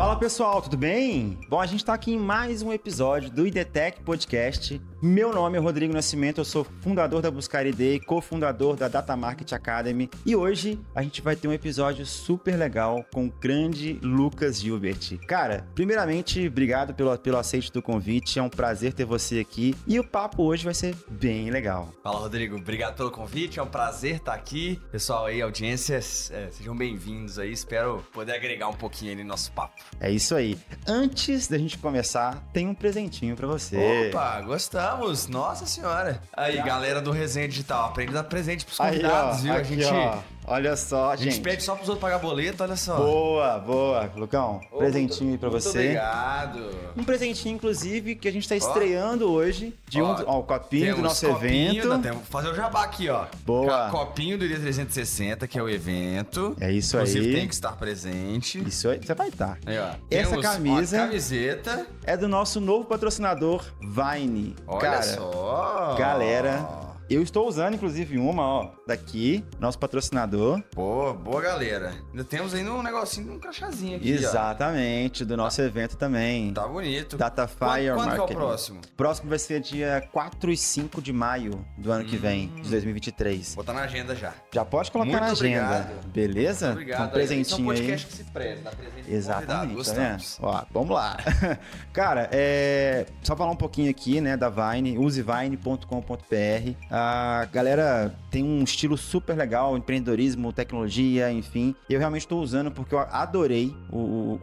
Fala pessoal, tudo bem? Bom, a gente tá aqui em mais um episódio do IDTech Podcast. Meu nome é Rodrigo Nascimento, eu sou fundador da Buscar ID e cofundador da Data Market Academy. E hoje a gente vai ter um episódio super legal com o grande Lucas Gilbert. Cara, primeiramente, obrigado pelo, pelo aceite do convite, é um prazer ter você aqui. E o papo hoje vai ser bem legal. Fala, Rodrigo, obrigado pelo convite, é um prazer estar aqui. Pessoal aí, audiência, é, sejam bem-vindos aí, espero poder agregar um pouquinho aí no nosso papo. É isso aí. Antes da gente começar, tem um presentinho para você. Opa, gostamos. Nossa senhora. Aí, galera do Resenha Digital, aprende a dar presente pros Aí, convidados, ó, viu? aqui, a gente, ó. Olha só, a gente gente. pede só pros outros pagar boleto, olha só. Boa, boa. Lucão, Ô, presentinho aí pra muito você. Obrigado. Um presentinho, inclusive, que a gente tá estreando hoje. De um, Ó, ó, o copinho do nosso copinho, evento. temos- fazer o jabá aqui, ó. Boa. Copinho do ID360, que é o evento. É isso Inclusive, aí. tem que estar presente. Isso aí, você vai estar. Aí, ó. Essa Temos camisa- uma camiseta. É do nosso novo patrocinador, Vine. Olha Cara, só. galera, eu estou usando, inclusive, uma, ó, daqui, nosso patrocinador. Pô, boa galera. Ainda temos ainda um negocinho, um crachazinho aqui, Exatamente, do nosso evento também. ó. Tá bonito. Datafire Quando, quando que é o Marketing. próximo? Próximo vai ser dia 4 e 5 de maio do ano que vem, Hum. de 2023. Botar na agenda já. Já pode colocar Muito na agenda, obrigado. beleza? Muito obrigado. Um presentinho Esse é um aí. podcast que se preza, dá presente pro Exatamente, tá? Gostamos. Ó, vamos lá. Cara, é, só falar um pouquinho aqui, né, da Vine, usevine.com.br. A galera tem um estilo super legal, empreendedorismo, tecnologia, enfim. Eu realmente estou usando porque eu adorei o, o,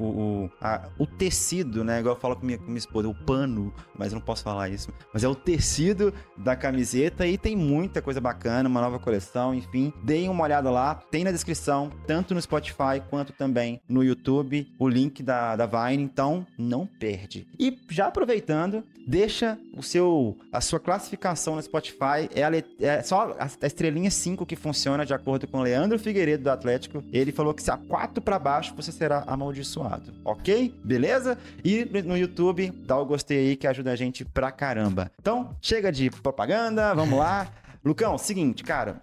o, a- o tecido, né, igual eu falo com minha, com minha esposa, o pano, mas eu não posso falar isso. Mas é o tecido da camiseta e tem muita coisa bacana, uma nova coleção, enfim. Deem uma olhada lá, tem na descrição, tanto no Spotify quanto também no YouTube, o link da, da Vine, então não perde. E já aproveitando, deixa o seu a sua classificação no Spotify, é, a let- é só a, estrelinha 5 que funciona de acordo com o Leandro Figueiredo do Atlético. Ele falou que se a 4 para baixo você será amaldiçoado, ok? Beleza? E no YouTube, dá o gostei aí que ajuda a gente pra caramba. Então, chega de propaganda, vamos lá. Lucão, seguinte, cara,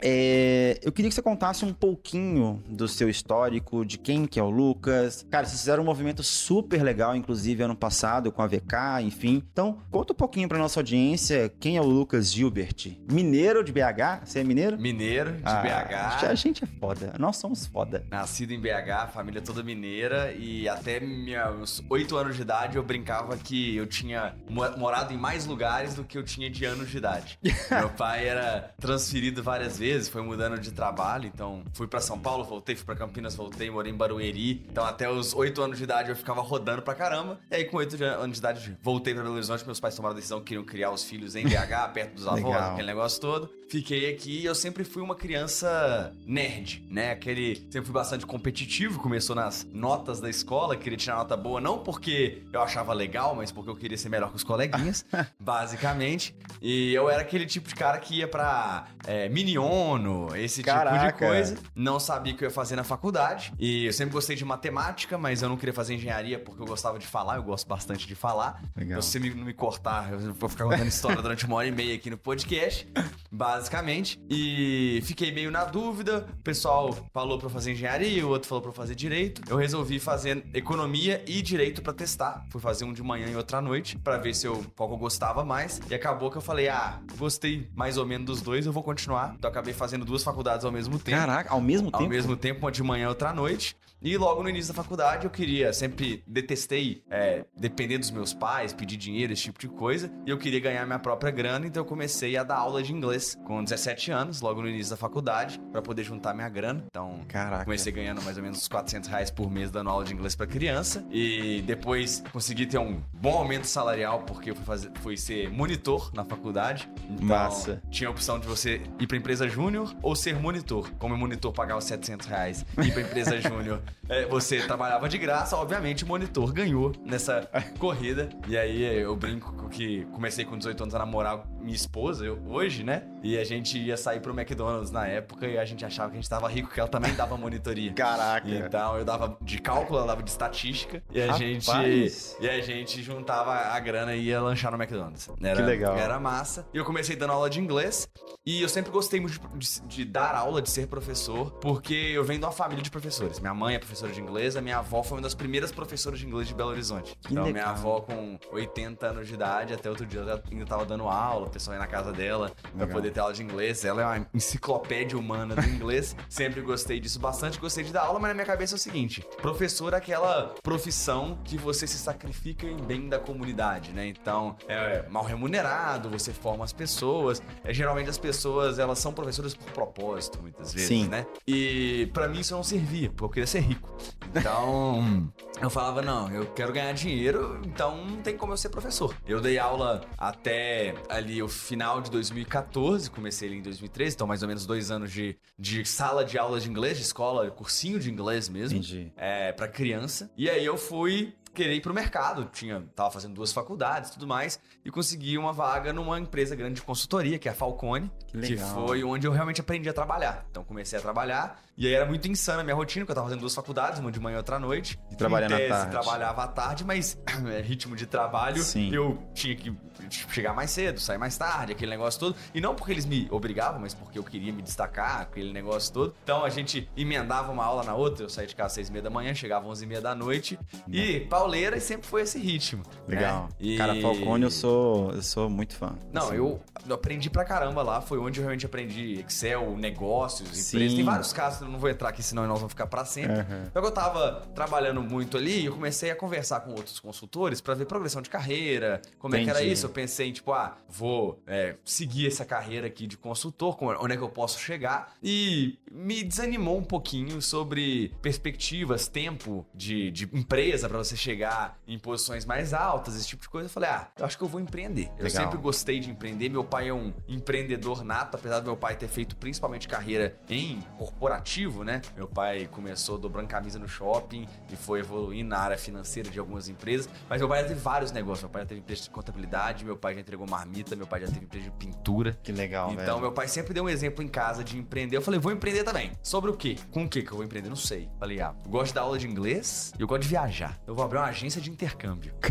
é, eu queria que você contasse um pouquinho do seu histórico, de quem que é o Lucas. Cara, vocês fizeram um movimento super legal, inclusive ano passado, com a VK, enfim. Então, conta um pouquinho pra nossa audiência quem é o Lucas Gilbert. Mineiro de BH? Você é mineiro? Mineiro, de Ah, BH. A gente é foda. Nós somos foda. Nascido em BH, família toda mineira e até meus oito anos de idade eu brincava que eu tinha mo- morado em mais lugares do que eu tinha de anos de idade. Meu pai era transferido várias vezes, foi mudando de trabalho, então fui pra São Paulo, voltei, fui pra Campinas, voltei, morei em Barueri. Então até os oito anos de idade eu ficava rodando pra caramba. E aí com oito de- anos de idade voltei pra Belo Horizonte, meus pais tomaram a decisão que queriam criar os filhos em BH, perto dos avós, aquele negócio todo. Fiquei aqui e eu sempre fui uma criança nerd, né? Aquele. Sempre fui bastante competitivo, começou nas notas da escola, queria tirar nota boa, não porque eu achava legal, mas porque eu queria ser melhor que os coleguinhas, basicamente. E eu era aquele tipo de cara que ia pra é, Miniono, esse tipo de Caraca. coisa. Não sabia o que eu ia fazer na faculdade. E eu sempre gostei de matemática, mas eu não queria fazer engenharia porque eu gostava de falar, eu gosto bastante de falar. Legal. Se me- não me cortar, eu vou ficar contando história durante uma hora e meia aqui no podcast, basicamente. E fiquei meio na dúvida. O pessoal falou pra fazer engenharia, o outro falou pra fazer direito. Eu resolvi fazer economia e direito pra testar. Fui fazer um de manhã e outro à noite pra ver se eu qual que eu gostava mais. E acabou que eu falei: "Ah, gostei mais ou menos dos dois, eu vou continuar". Então acabei fazendo duas faculdades ao mesmo tempo. Caraca, ao mesmo Ao tempo? mesmo tempo, uma de manhã e outra à noite. E logo no início da faculdade eu queria, sempre detestei é, depender dos meus pais, pedir dinheiro, esse tipo de coisa. E eu queria ganhar minha própria grana, então eu comecei a dar aula de inglês com 17 anos, logo no início da faculdade, pra poder juntar minha grana. Então, Caraca. comecei ganhando mais ou menos uns 400 reais por mês dando aula de inglês pra criança. E depois consegui ter um bom aumento salarial, porque eu fui, fazer, fui ser monitor na faculdade. Então, Massa. tinha a opção de você ir pra empresa júnior ou ser monitor. Como o monitor pagava 700 reais, ir pra empresa júnior, é, você trabalhava de graça. Obviamente, o monitor ganhou nessa corrida. E aí eu brinco que comecei com 18 anos a namorar minha esposa, eu, hoje, né? E a gente ia sair pro McDonald's na época e a gente achava que a gente tava rico, porque ela também dava monitoria. Caraca. Então eu dava de cálculo, ela dava de estatística. E a Rapaz. gente. E a gente juntava a grana e ia lanchar no McDonald's. Era, Que legal. Era massa. E eu comecei dando aula de inglês. E eu sempre gostei muito de, de- de dar aula, de ser professor, porque eu venho de uma família de professores. Minha mãe é professora de inglês, a minha avó foi uma das primeiras professoras de inglês de Belo Horizonte. Que então, legal. minha avó, com 80 anos de idade, até outro dia ela ainda tava dando aula, o pessoal ia na casa dela pra Legal. poder ter aula de inglês. Ela é uma enciclopédia humana do inglês. Sempre gostei disso bastante, gostei de dar aula, mas na minha cabeça é o seguinte: professor é aquela profissão que você se sacrifica em bem da comunidade, né? Então, é mal remunerado, você forma as pessoas. É, geralmente as pessoas, elas são professoras por propósito, muitas vezes, Sim. né? E pra mim isso não servia, porque eu queria ser rico. Então, eu falava, não, eu quero ganhar dinheiro, então não tem como eu ser professor. Eu dei aula até ali o final de 2014, comecei ali em 2013, então mais ou menos dois anos de, de sala de aula de inglês, de escola, cursinho de inglês mesmo Entendi. é, para criança. E aí eu fui querer ir pro mercado. Tinha, tava fazendo duas faculdades e tudo mais. E consegui uma vaga numa empresa grande de consultoria, que é a Falcone. Que Que foi onde eu realmente aprendi a trabalhar. Então comecei a trabalhar. E aí era muito insana a minha rotina, porque eu tava fazendo duas faculdades, uma de manhã e outra à noite. E trabalhando à tarde. trabalhava à tarde, mas é, ritmo de trabalho, Sim. eu tinha que chegar mais cedo, sair mais tarde, aquele negócio todo. E não porque eles me obrigavam, mas porque eu queria me destacar, aquele negócio todo. Então a gente emendava uma aula na outra, eu saía de casa às seis e meia da manhã, chegava às onze e meia da noite. E pauleira e sempre foi esse ritmo. Legal. né? E- Cara, Falcone eu sou, eu sou muito fã. Não, Assim, eu, aprendi pra caramba lá. Foi onde eu realmente aprendi Excel, negócios, Sim. empresas. Tem vários casos, eu não vou entrar aqui, senão nós vamos ficar pra sempre. Aham. Então eu tava trabalhando muito ali e eu comecei a conversar com outros consultores pra ver progressão de carreira, como é que era Entendi. isso. Eu pensei em, tipo, ah, vou é, seguir essa carreira aqui de consultor, como- onde é que eu posso chegar. E me desanimou um pouquinho sobre perspectivas, tempo de, de empresa pra você chegar em posições mais altas, esse tipo de coisa. Eu falei, ah, eu acho que eu vou empreender. Eu Legal. sempre gostei de empreender. Meu pai é um empreendedor nato, apesar do meu pai ter feito principalmente carreira em corporativo, né? Meu pai começou dobrando camisa no shopping e foi evoluindo na área financeira de algumas empresas. Mas meu pai teve vários negócios. Meu pai já teve empresa de contabilidade, meu pai já entregou marmita, meu pai já teve empresa de pintura. Que legal, Então, velho. meu pai sempre deu um exemplo em casa de empreender. Eu falei, vou empreender também. Sobre o quê? Com o quê que eu vou empreender? Não sei. Falei, ah, eu gosto da aula de inglês e eu gosto de viajar. Eu vou abrir uma agência de intercâmbio.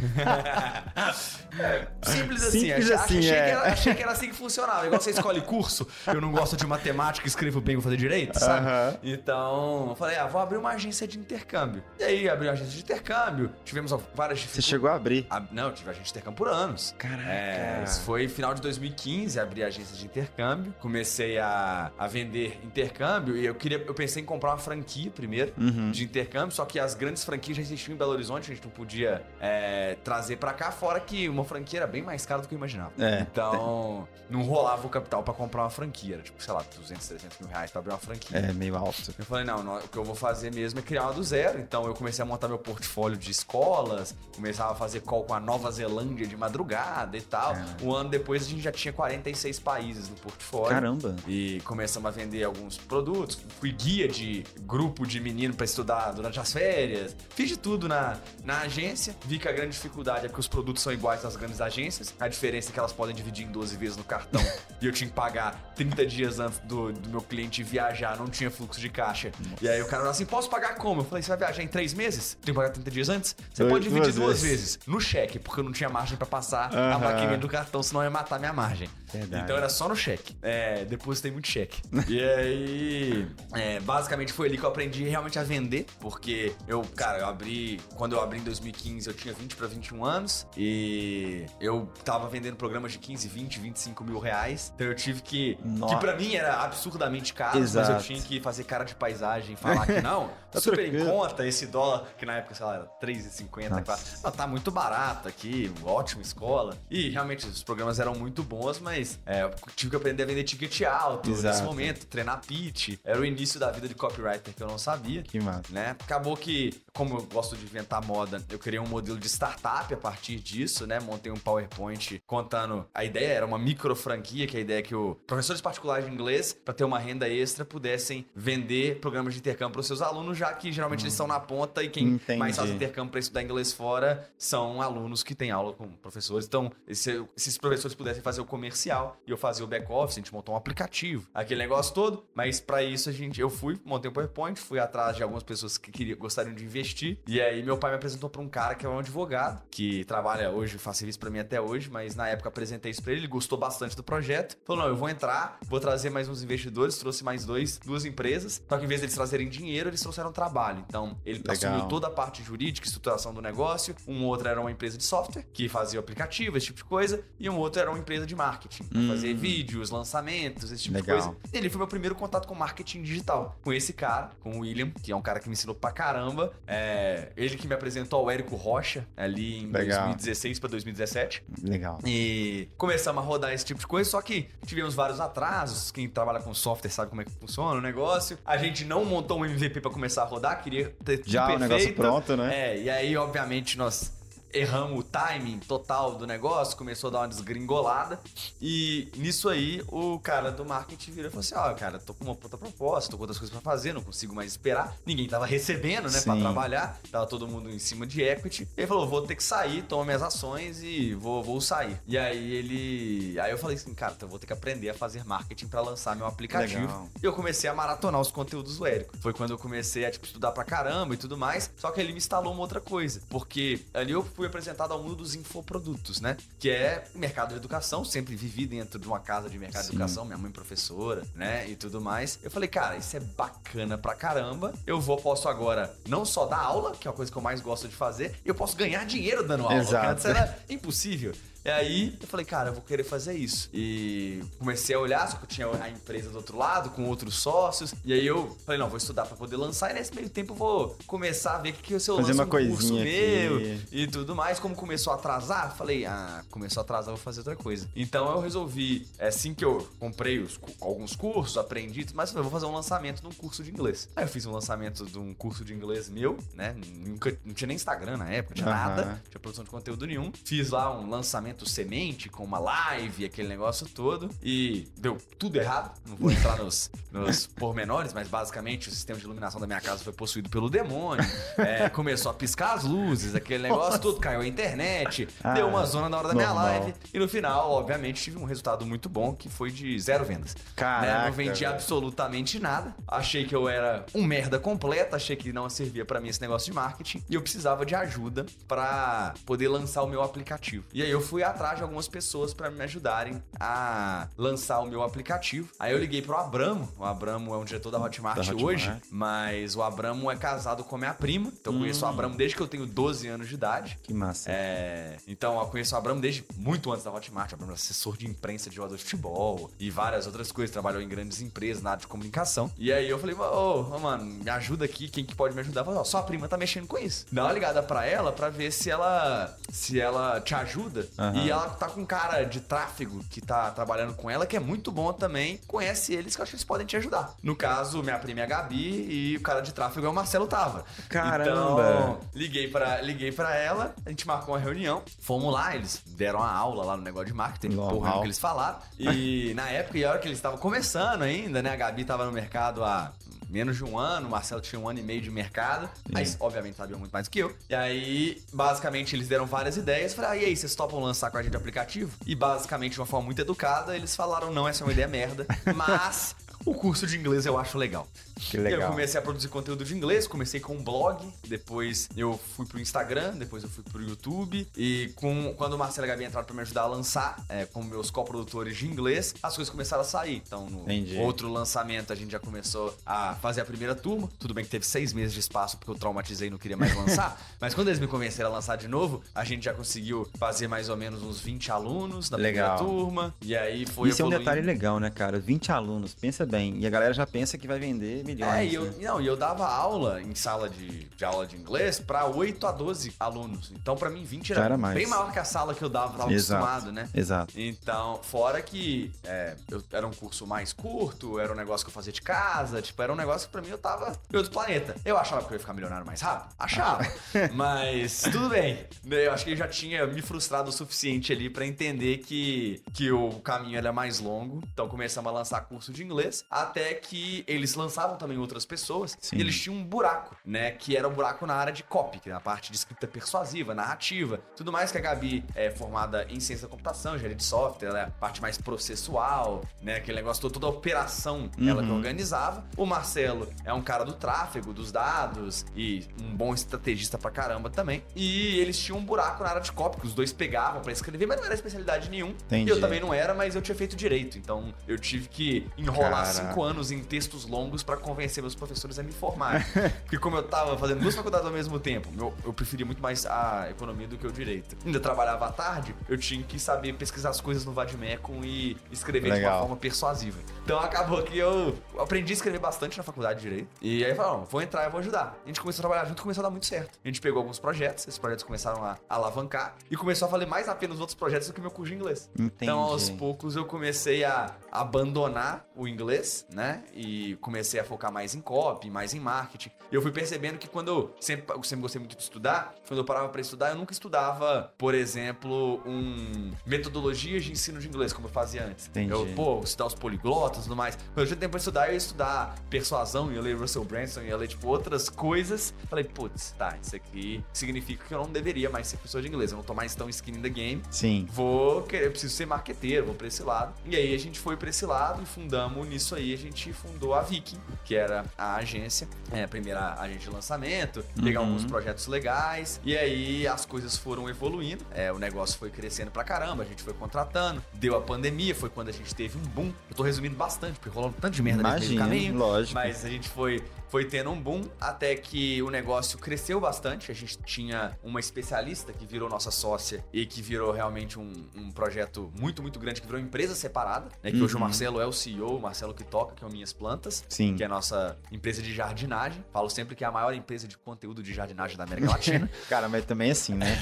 Simples assim. Simples achei, assim, achei é. que era, achei que era assim que funcionava. Igual você escolhe curso, eu não gosto de matemática, escrevo bem, vou fazer direito, sabe? Então, eu falei, ah, vou abrir uma agência de intercâmbio. E aí, abri uma agência de intercâmbio. Tivemos várias Você chegou a abrir. Não, eu tive agência de intercâmbio por anos. Caraca. É, isso foi final de 2015, abri a agência de intercâmbio. Comecei a, a vender intercâmbio e eu queria. Eu pensei em comprar uma franquia primeiro Uhum. de intercâmbio, só que as grandes franquias já existiam em Belo Horizonte, a gente não podia é, trazer pra cá, fora que uma franquia era bem mais cara do que eu imaginava. É. Então, não rolava o capital pra comprar uma franquia. Era tipo, sei lá, 200, 300 mil reais pra abrir uma franquia. É, meio alto. Eu falei, não, não, o que eu vou fazer mesmo é criar uma do zero. Então eu comecei a montar meu portfólio de escolas, começava a fazer call com a Nova Zelândia de madrugada e tal. É. Um ano depois a gente já tinha 46 países no portfólio. Caramba. E começamos a vender alguns produtos. Fui guia de grupo de menino pra estudar durante as férias. Fiz de tudo na, na agência. Vi que a grande dificuldade é que os produtos são iguais às grandes agências. A diferença é que elas podem dividir em 12 vezes no cartão. e eu tinha que pagar 30 dias antes do, do meu cliente viajar. Não tinha fluxo de caixa. E aí o cara falou assim: posso pagar como? Eu falei: você vai viajar em 3 meses? Tem que pagar 30 dias antes? Você Dois- pode dividir duas duas vezes. vezes. No cheque, porque eu não tinha margem pra passar a Aham. maquininha do cartão, senão ia matar minha margem. Verdade. Então era só no cheque. É, depositei muito cheque. e aí, é, basicamente foi ali que eu aprendi realmente a vender, porque eu, cara, eu abri, quando eu abri em 2015, eu tinha 20 para 21 anos e eu tava vendendo programas de 15, 20, 25 mil reais. Então eu tive que, Nossa. que pra mim era absurdamente caro, mas eu Exato. tinha que fazer cara de paisagem, falar que não, Tá super em conta esse dólar, que na época, sei lá, era 3,50, Nossa. quase. Ah, tá muito barato aqui, ótima escola. E realmente os programas eram muito bons, mas é, eu tive que aprender a vender ticket alto nesse Exato. momento, treinar pitch. Era o início da vida de copywriter que eu não sabia. Que massa. Né? Acabou que, como eu gosto de inventar moda, eu criei um modelo de startup a partir disso, né? Montei um PowerPoint contando. A ideia era uma micro franquia, que a ideia é que o professores particulares de inglês, para ter uma renda extra, pudessem vender programas de intercâmbio para os seus alunos, já que geralmente eles estão na ponta e quem Entendi. mais faz intercâmbio para estudar inglês fora são alunos que têm aula com professores. Então, esse- esses professores pudessem fazer o comercial comercial e eu fazia o back-office, a gente montou um aplicativo, aquele negócio todo. Mas para isso a gente, eu fui, montei um PowerPoint, fui atrás de algumas pessoas que queriam, gostariam de investir. E aí meu pai me apresentou para um cara que é um advogado, que trabalha hoje, faz serviço para mim até hoje, mas na época apresentei isso para ele, ele gostou bastante do projeto. Falou: não, eu vou entrar, vou trazer mais uns investidores, trouxe mais dois, duas empresas. Só que em vez deles trazerem dinheiro, eles trouxeram trabalho. Então, ele Legal. assumiu toda a parte jurídica, estruturação do negócio. Um outro era uma empresa de software, que fazia o aplicativo, esse tipo de coisa. E um outro era uma empresa de marketing, hum. fazer vídeos, lançamentos, esse tipo Legal. de coisa. Ele foi meu primeiro contato com marketing digital. Com esse cara, com o William, que é um cara que me ensinou pra caramba. É, ele que me apresentou ao Érico Rocha, ali em Legal. 2016 para 2017. Legal. E começamos a rodar esse tipo de coisa, só que tivemos vários atrasos. Quem trabalha com software sabe como é que funciona o negócio. A gente não montou um MVP para começar a rodar, queria ter Já o negócio pronto, né? É, e aí, obviamente, nós erramos o timing total do negócio, começou a dar uma desgringolada. E nisso aí, o cara do marketing virou e falou assim: Ó, oh, cara, tô com uma puta proposta, tô com outras coisas pra fazer, não consigo mais esperar. Ninguém tava recebendo, né, Sim. pra trabalhar, tava todo mundo em cima de equity. Ele falou: vou ter que sair, toma minhas ações e vou, vou sair. E aí ele. Aí eu falei assim, cara, então eu vou ter que aprender a fazer marketing para lançar meu aplicativo. Legal. E eu comecei a maratonar os conteúdos do Érico. Foi quando eu comecei a tipo, estudar pra caramba e tudo mais. Só que ele me instalou uma outra coisa. Porque ali eu fui apresentado ao mundo dos infoprodutos, né? Que é mercado de educação, sempre vivi dentro de uma casa de mercado Sim. de educação, minha mãe professora, né? E tudo mais. Eu falei, cara, isso é bacana pra caramba. Eu vou, posso agora não só dar aula, que é a coisa que eu mais gosto de fazer, eu posso ganhar dinheiro dando aula. Exato. Antes era impossível. E aí eu falei, cara, eu vou querer fazer isso. E comecei a olhar, só que eu tinha a empresa do outro lado, com outros sócios. E aí eu falei, não, vou estudar para poder lançar. E nesse meio tempo eu vou começar a ver o que, que eu fazer lanço uma um curso meu aqui. e tudo mais. Como começou a atrasar, falei, ah, começou a atrasar, vou fazer outra coisa. Então eu resolvi, é assim que eu comprei os, alguns cursos, aprendi, mas eu vou fazer um lançamento de um curso de inglês. Aí eu fiz um lançamento de um curso de inglês meu, né? Nunca, não tinha nem Instagram na época, não tinha uhum. nada, não tinha produção de conteúdo nenhum. Fiz lá um lançamento semente com uma live, aquele negócio todo. E deu tudo errado. Não vou entrar nos, nos pormenores, mas basicamente o sistema de iluminação da minha casa foi possuído pelo demônio. É, começou a piscar as luzes, aquele negócio Nossa. tudo, caiu a internet, ah, deu uma zona na hora da normal. minha live. E no final, obviamente, tive um resultado muito bom que foi de zero vendas. Caraca, né? Não vendi velho. absolutamente nada. Achei que eu era um merda completa, achei que não servia para mim esse negócio de marketing. E eu precisava de ajuda para poder lançar o meu aplicativo. E aí eu fui atrás de algumas pessoas para me ajudarem a lançar o meu aplicativo. Aí eu liguei pro Abramo. O Abramo é um diretor da Hotmart, da Hotmart. hoje, mas o Abramo é casado com a minha prima. Então eu conheço o hum. Abramo desde que eu tenho 12 anos de idade. Que massa. É... Então eu conheço o Abramo desde muito antes da Hotmart. O Abramo é assessor de imprensa de jogador de futebol e várias outras coisas. Trabalhou em grandes empresas na área de comunicação. E aí eu falei, ô, oh, mano, me ajuda aqui. Quem que pode me ajudar? Eu falei, oh, sua prima tá mexendo com isso. Dá uma ligada pra ela pra ver se ela se ela te ajuda. Uhum. E ela tá com um cara de tráfego que tá trabalhando com ela, que é muito bom também. Conhece eles que eu acho que eles podem te ajudar. No caso, minha prima é a Gabi e o cara de tráfego é o Marcelo Tava. Caramba! Então, liguei pra, liguei pra ela, a gente marcou uma reunião, fomos lá, eles deram uma aula lá no negócio de marketing, porra, que eles falaram. E na época, e a hora que eles estavam começando ainda, né? A Gabi tava no mercado há menos de um ano, o Marcelo tinha um ano e meio de mercado, mas obviamente sabiam muito mais do que eu. E aí, basicamente, eles deram várias ideias. Falei, ah, e aí, vocês topam lançar com a gente aplicativo? E basicamente, de uma forma muito educada, eles falaram: não, essa é uma ideia merda, mas o curso de inglês eu acho legal. Que legal. Eu comecei a produzir conteúdo de inglês, comecei com um blog, depois eu fui pro Instagram, depois eu fui pro YouTube. E com, quando o Marcelo e a Gabi entraram pra me ajudar a lançar, é, com meus coprodutores de inglês, as coisas começaram a sair. Então, no Entendi. outro lançamento, a gente já começou a fazer a primeira turma. Tudo bem que teve seis meses de espaço, porque eu traumatizei e não queria mais lançar. mas quando eles me convenceram a lançar de novo, a gente já conseguiu fazer mais ou menos uns 20 alunos na legal. primeira turma. E aí foi Isso evoluindo. é um detalhe legal, né, cara? 20 alunos, pensa bem. E a galera já pensa que vai vender milhões. É, e eu, né? não, e eu dava aula em sala de, de aula de inglês para 8 a 12 alunos. Então, para mim, 20 era, era bem maior que a sala que eu dava, tava Exato. acostumado, né? Exato. Então, fora que é, eu, era um curso mais curto, era um negócio que eu fazia de casa, tipo, era um negócio que pra mim eu tava em outro planeta. Eu achava que eu ia ficar milionário mais rápido? Achava. Mas tudo bem. Eu acho que eu já tinha me frustrado o suficiente ali para entender que, que o caminho era mais longo. Então começamos a lançar curso de inglês. Até que eles lançavam também outras pessoas Sim. e eles tinham um buraco, né? Que era um buraco na área de copy, que é a parte de escrita persuasiva, narrativa, tudo mais que a Gabi é formada em ciência da computação, engenharia de software, ela é a parte mais processual, né? Aquele negócio todo, toda a operação ela que Uhum. organizava. O Marcelo é um cara do tráfego, dos dados e um bom estrategista pra caramba também. E eles tinham um buraco na área de copy, que os dois pegavam pra escrever, mas não era especialidade nenhum. Entendi. E eu também não era, mas eu tinha feito direito. Então eu tive que enrolar. Cinco anos em textos longos pra convencer meus professores a me formarem. Porque como eu tava fazendo duas faculdades ao mesmo tempo, eu, eu preferia muito mais a economia do que o direito. Ainda trabalhava à tarde, eu tinha que saber pesquisar as coisas no Vadmecum e escrever de Legal. uma forma persuasiva. Então acabou que eu aprendi a escrever bastante na faculdade de Direito. E aí eu falei, "Não, vou entrar, eu vou ajudar. A gente começou a trabalhar junto e começou a dar muito certo. A gente pegou alguns projetos, esses projetos começaram a alavancar e começou a valer mais a pena os outros projetos do que meu curso de inglês. Entendi. Então, aos poucos, eu comecei a abandonar o inglês, né? E comecei a focar mais em copy, mais em marketing. E eu fui percebendo que quando eu sempre, eu sempre gostei muito de estudar, quando eu parava para estudar, eu nunca estudava, por exemplo, um metodologias de ensino de inglês, como eu fazia antes. Entendi. Eu, pô, estudar os poligrotas e tudo mais. Quando eu tinha tempo pra estudar, eu ia estudar persuasão, ia ler Russell Branson, ia ler, tipo, outras coisas. Falei, putz, tá, isso aqui significa que eu não deveria mais ser professor de inglês. Eu não tô mais tão skin in the game Sim. vou querer, eu preciso ser marqueteiro, vou pra esse lado. E aí a gente foi pra esse lado e fundamos nisso aí, a gente fundou a Viking, que era a agência, é, a primeira agência de lançamento, pegar Uhum. alguns projetos legais, e aí as coisas foram evoluindo, é, o negócio foi crescendo pra caramba, a gente foi contratando, deu a pandemia, foi quando a gente teve um boom. Eu tô resumindo bastante, porque rolou um tanto de merda nesse meio caminho. lógico. Mas a gente foi, foi tendo um boom até que o negócio cresceu bastante. A gente tinha uma especialista que virou nossa sócia e que virou realmente um, um projeto muito, muito grande, que virou empresa separada. Né? Que hoje o Uhum. Marcelo é o CEO, o Marcelo que toca, que é o Minhas Plantas. Sim. Que é a nossa empresa de jardinagem. Falo sempre que é a maior empresa de conteúdo de jardinagem da América Latina. Cara, mas também assim, né?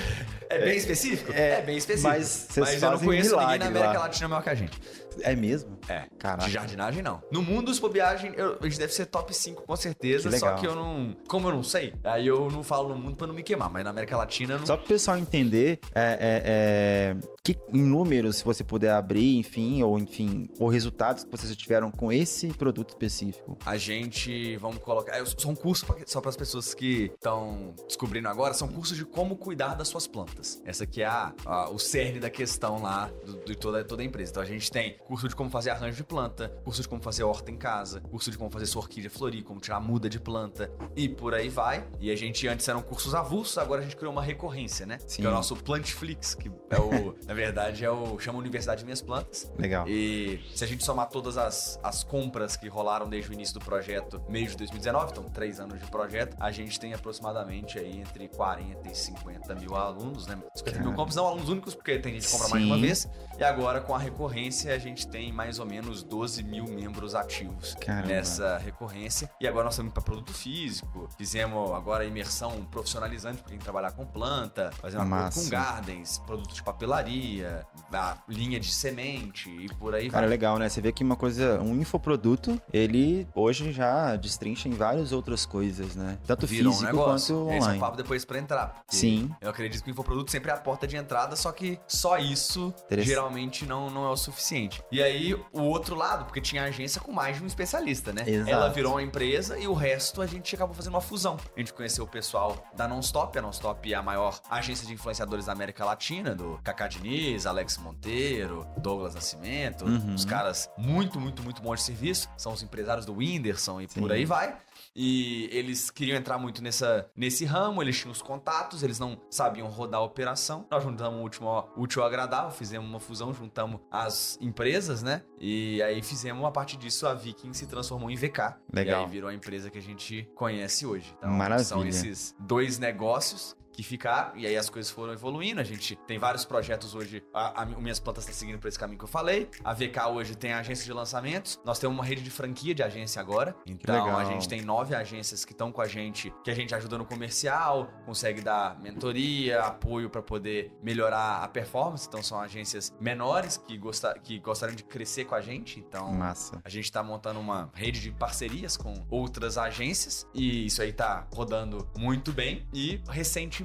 é bem específico? É, bem específico. mas vocês eu não conheço ninguém na América lá. Latina maior que a gente. É mesmo? É. Caraca. De jardinagem, não. No mundo dos bobeagem, eu, a gente deve ser top 5, com certeza. Que só que eu não. Como eu não sei, aí eu não falo no mundo pra não me queimar. Mas na América Latina, não. Só pro pessoal entender, é, é, é, que em números, se você puder abrir, enfim, ou enfim, ou resultados que vocês tiveram com esse produto específico. A gente, vamos colocar. eu- São cursos pra- só para as pessoas que estão descobrindo agora, são cursos de como cuidar das suas plantas. Essa aqui é a, a- o cerne da questão lá do- de toda, toda a empresa. Então a gente tem curso de como fazer arranjo de planta, curso de como fazer horta em casa, curso de como fazer sua orquídea florir, como tirar muda de planta e por aí vai. E a gente antes eram cursos avulsos, agora a gente criou uma recorrência, né? Sim. Que é o nosso Plantflix, que é o, na verdade, é o chama Universidade de Minhas Plantas. Legal. E se a gente somar todas as, as compras que rolaram desde o início do projeto, meio de 2019, então três anos de projeto, a gente tem aproximadamente aí entre 40 e 50 mil alunos, né? 50 mil compras, não alunos únicos, porque tem gente que compra mais de uma Sim. vez. E agora, com a recorrência, a gente tem mais ou menos 12 mil membros ativos Caramba. nessa recorrência. E agora nós estamos para produto físico, fizemos agora a imersão profissionalizante para quem trabalhar com planta, fazendo Massa. com gardens, produtos de papelaria, a linha de semente e por aí Cara, vai. legal, né? Você vê que uma coisa, um infoproduto, ele hoje já destrincha em várias outras coisas, né? Tanto Virou um físico negócio. quanto Esse é um online. papo depois para entrar. Sim. Eu acredito que o infoproduto sempre é a porta de entrada, só que só isso Interessante. Geralmente não, não é o suficiente. E aí, o outro lado, porque tinha agência com mais de um especialista, né? Exato. Ela virou uma empresa e o resto a gente acabou fazendo uma fusão. A gente conheceu o pessoal da Nonstop. A Nonstop é a maior agência de influenciadores da América Latina, do Cacá Diniz, Alex Monteiro, Douglas Nascimento. Uhum. Os caras muito, muito, muito bons de serviço. São os empresários do Whindersson e por Sim. aí vai. E eles queriam entrar muito nessa, nesse ramo, eles tinham os contatos, eles não sabiam rodar a operação. Nós juntamos o último ó, útil ao agradável, fizemos uma fusão, juntamos as empresas, né? E aí fizemos, a partir disso, a Viking se transformou em VK. Legal. E aí virou a empresa que a gente conhece hoje. Então, Maravilha. são esses dois negócios que ficaram, e aí as coisas foram evoluindo. A gente tem vários projetos hoje. A, a, Minhas Plantas está seguindo por esse caminho que eu falei. A VK hoje tem a agência de lançamentos. Nós temos uma rede de franquia de agência agora. Então a gente tem nove agências que estão com a gente, que a gente ajuda no comercial, consegue dar mentoria, apoio para poder melhorar a performance. Então são agências menores que, gosta, que gostariam de crescer com a gente. Então Massa. a gente tá montando uma rede de parcerias com outras agências e isso aí tá rodando muito bem. E recentemente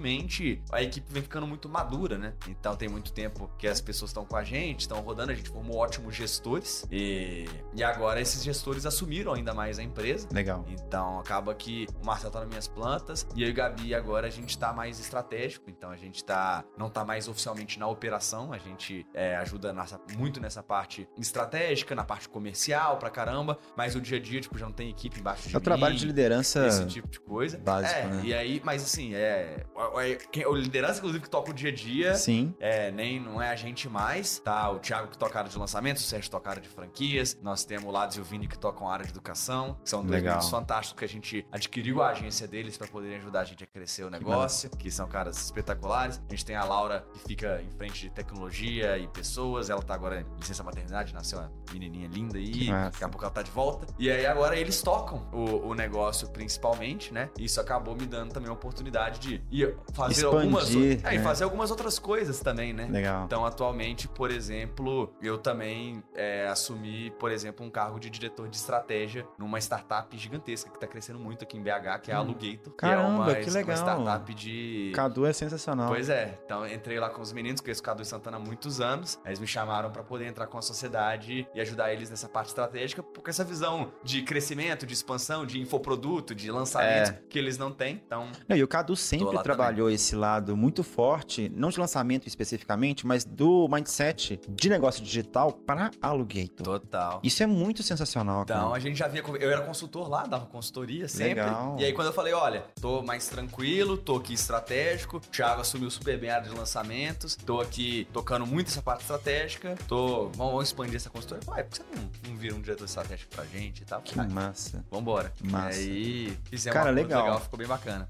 a equipe vem ficando muito madura, né? Então tem muito tempo que as pessoas estão com a gente, estão rodando, a gente formou ótimos gestores e, e agora esses gestores assumiram ainda mais a empresa. Legal. Então acaba que o Marcelo tá nas minhas plantas e eu e o Gabi agora a gente tá mais estratégico, então a gente tá não tá mais oficialmente na operação, a gente é, ajuda nessa, muito nessa parte estratégica, na parte comercial pra caramba, mas o dia a dia, tipo, já não tem equipe embaixo de É o trabalho de liderança esse tipo de coisa. básico, é, né? e aí, mas assim, é. O, é- o liderança, inclusive, que toca o dia a dia. Sim. É, nem não é a gente mais, tá? O Thiago que toca a área de lançamento, o Sérgio toca a área de franquias, nós temos o Lados e o Vini que tocam a área de educação, que são dois Legal. fantásticos que a gente adquiriu a agência deles para poderem ajudar a gente a crescer o negócio, que, são caras espetaculares. A gente tem a Laura que fica em frente de tecnologia e pessoas, ela tá agora em licença maternidade, nasceu uma menininha linda aí, Que daqui a pouco ela tá de volta. E aí agora eles tocam o, o negócio principalmente, né? Isso acabou me dando também a oportunidade de ir fazer Expandir, algumas é, e né? fazer algumas outras coisas também, né? Legal. Então, atualmente, por exemplo, eu também é, assumi, por exemplo, um cargo de diretor de estratégia numa startup gigantesca que tá crescendo muito aqui em BH, que é a Alugator. que é Hum. Caramba, uma, que legal. uma startup de. Cadu é sensacional. Pois é, então entrei lá com os meninos, conheço o Cadu e Santana há muitos anos. Eles me chamaram pra poder entrar com a sociedade e ajudar eles nessa parte estratégica, porque essa visão de crescimento, de expansão, de infoproduto, de lançamento que eles não têm. Então, Não, e o Cadu sempre lá trabalhou esse lado muito forte, não de lançamento especificamente, mas do mindset de negócio digital para Alugator. total. Isso é muito sensacional, Então, cara. a gente já via. Eu era consultor lá, dava consultoria sempre. Legal. E aí, quando eu falei, olha, tô mais tranquilo, tô aqui estratégico, o Thiago assumiu super bem a área de lançamentos, tô aqui tocando muito essa parte estratégica, tô. Vamos, vamos expandir essa consultoria. Ué, por que você não, não vira um diretor estratégico pra gente e tal? Que Ah, massa. Vambora. Massa. E aí, fizemos Cara, um acordo legal. ficou bem bacana.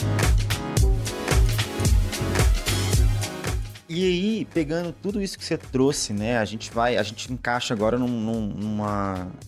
Bye. E aí, pegando tudo isso que você trouxe, né? A gente vai, a gente encaixa agora num, num,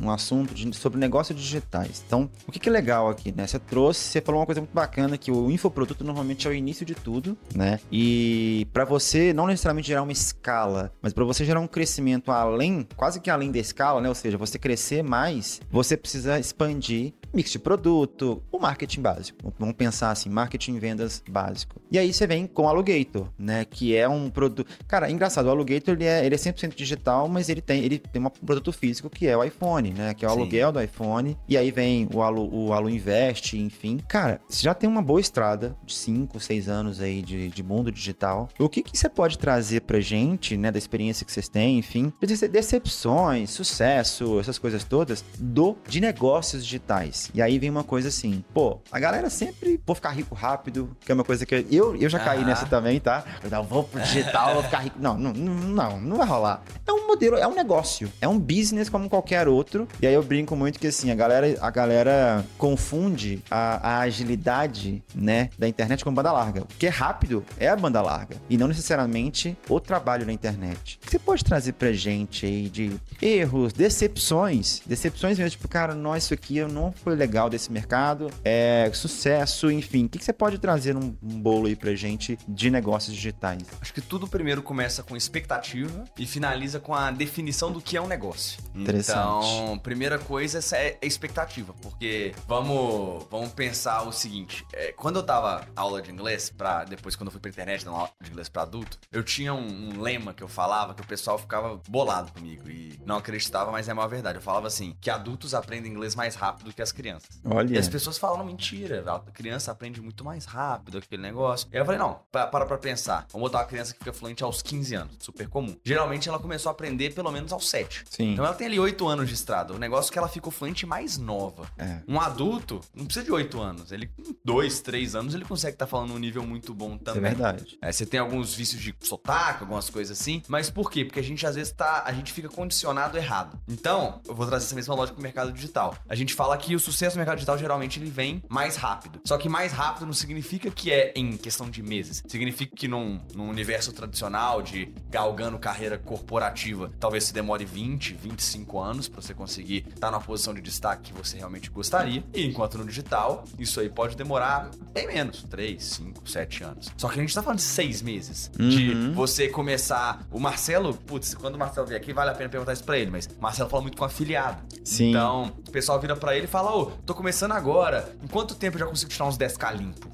num assunto de- sobre negócios digitais. Então, o que, que é legal aqui, né? Você trouxe, você falou uma coisa muito bacana que o infoproduto normalmente é o início de tudo, né? E para você não necessariamente gerar uma escala, mas para você gerar um crescimento além, quase que além da escala, né? Ou seja, você crescer mais, você precisa expandir mix de produto, o marketing básico. Vamos pensar assim, marketing vendas básico. E aí você vem com o Alugator, né, que é um produto... Cara, engraçado, o Alugator ele é, ele é 100% digital, mas ele tem, ele tem um produto físico que é o iPhone, né, que é o Sim. aluguel do iPhone. E aí vem o Alu, o Alu Invest, enfim. Cara, você já tem uma boa estrada de 5, 6 anos aí de, de mundo digital. O que que você pode trazer pra gente, né, da experiência que vocês têm, enfim, de decepções, sucesso, essas coisas todas, do de negócios digitais. E aí vem uma coisa assim, pô, a galera sempre vou ficar rico rápido, que é uma coisa que eu, eu já caí Aham. nessa também, tá? Eu não vou pro digital, vou ficar rico. Não, não, não, não, não vai rolar. É um modelo, é um negócio, é um business como qualquer outro. E aí eu brinco muito que assim, a galera, a galera confunde a, a agilidade, né, da internet com banda larga. O que é rápido é a banda larga e não necessariamente o trabalho na internet. O que você pode trazer pra gente aí de erros, decepções, decepções mesmo, tipo, cara, nós isso aqui não foi legal desse mercado, é sucesso, enfim. O que você pode trazer num, um bolo aí pra gente de negócios digitais? Acho que tudo primeiro começa com expectativa e finaliza com a definição do que é um negócio. Interessante. Então, primeira coisa essa é a expectativa, porque vamos, vamos pensar o seguinte: é, quando eu dava aula de inglês, pra, depois quando eu fui pra internet dar aula de inglês pra adulto, eu tinha um, um lema que eu falava que o pessoal ficava bolado comigo e não acreditava, mas é uma verdade. Eu falava assim: que adultos aprendem inglês mais rápido que as crianças. Olha, E as pessoas falam, mentira, a criança aprende muito mais rápido aquele negócio. E aí eu falei, não, pa- para pra pensar. Vamos botar uma criança que fica fluente aos 15 anos, super comum. Geralmente ela começou a aprender pelo menos aos 7. sim. Então ela tem ali 8 anos de estrada. O negócio é que ela ficou fluente mais nova. É. Um adulto não precisa de 8 anos. Ele, com 2, 3 anos, ele consegue estar falando um nível muito bom é também. verdade. É, você tem alguns vícios de sotaque, algumas coisas assim. Mas por quê? Porque a gente às vezes tá. A gente fica condicionado errado. Então, eu vou trazer essa mesma lógica pro mercado digital. A gente fala que o sucesso no mercado digital geralmente ele vem mais rápido. Só que mais rápido não significa que é em questão de meses. Significa que num, num universo tradicional de galgando carreira corporativa, talvez se demore 20, 25 anos pra você conseguir estar numa posição de destaque que você realmente gostaria. E enquanto no digital, isso aí pode demorar bem menos, 3, 5, 7 anos. Só que a gente tá falando de 6 meses. De Uhum. você começar. O Marcelo, putz, quando o Marcelo vier aqui, vale a pena perguntar isso pra ele, mas o Marcelo fala muito com afiliado. Sim. Então, o pessoal vira pra ele e fala: Ô, tô começando agora. Em quanto tempo eu já consigo tirar uns 10k limpo?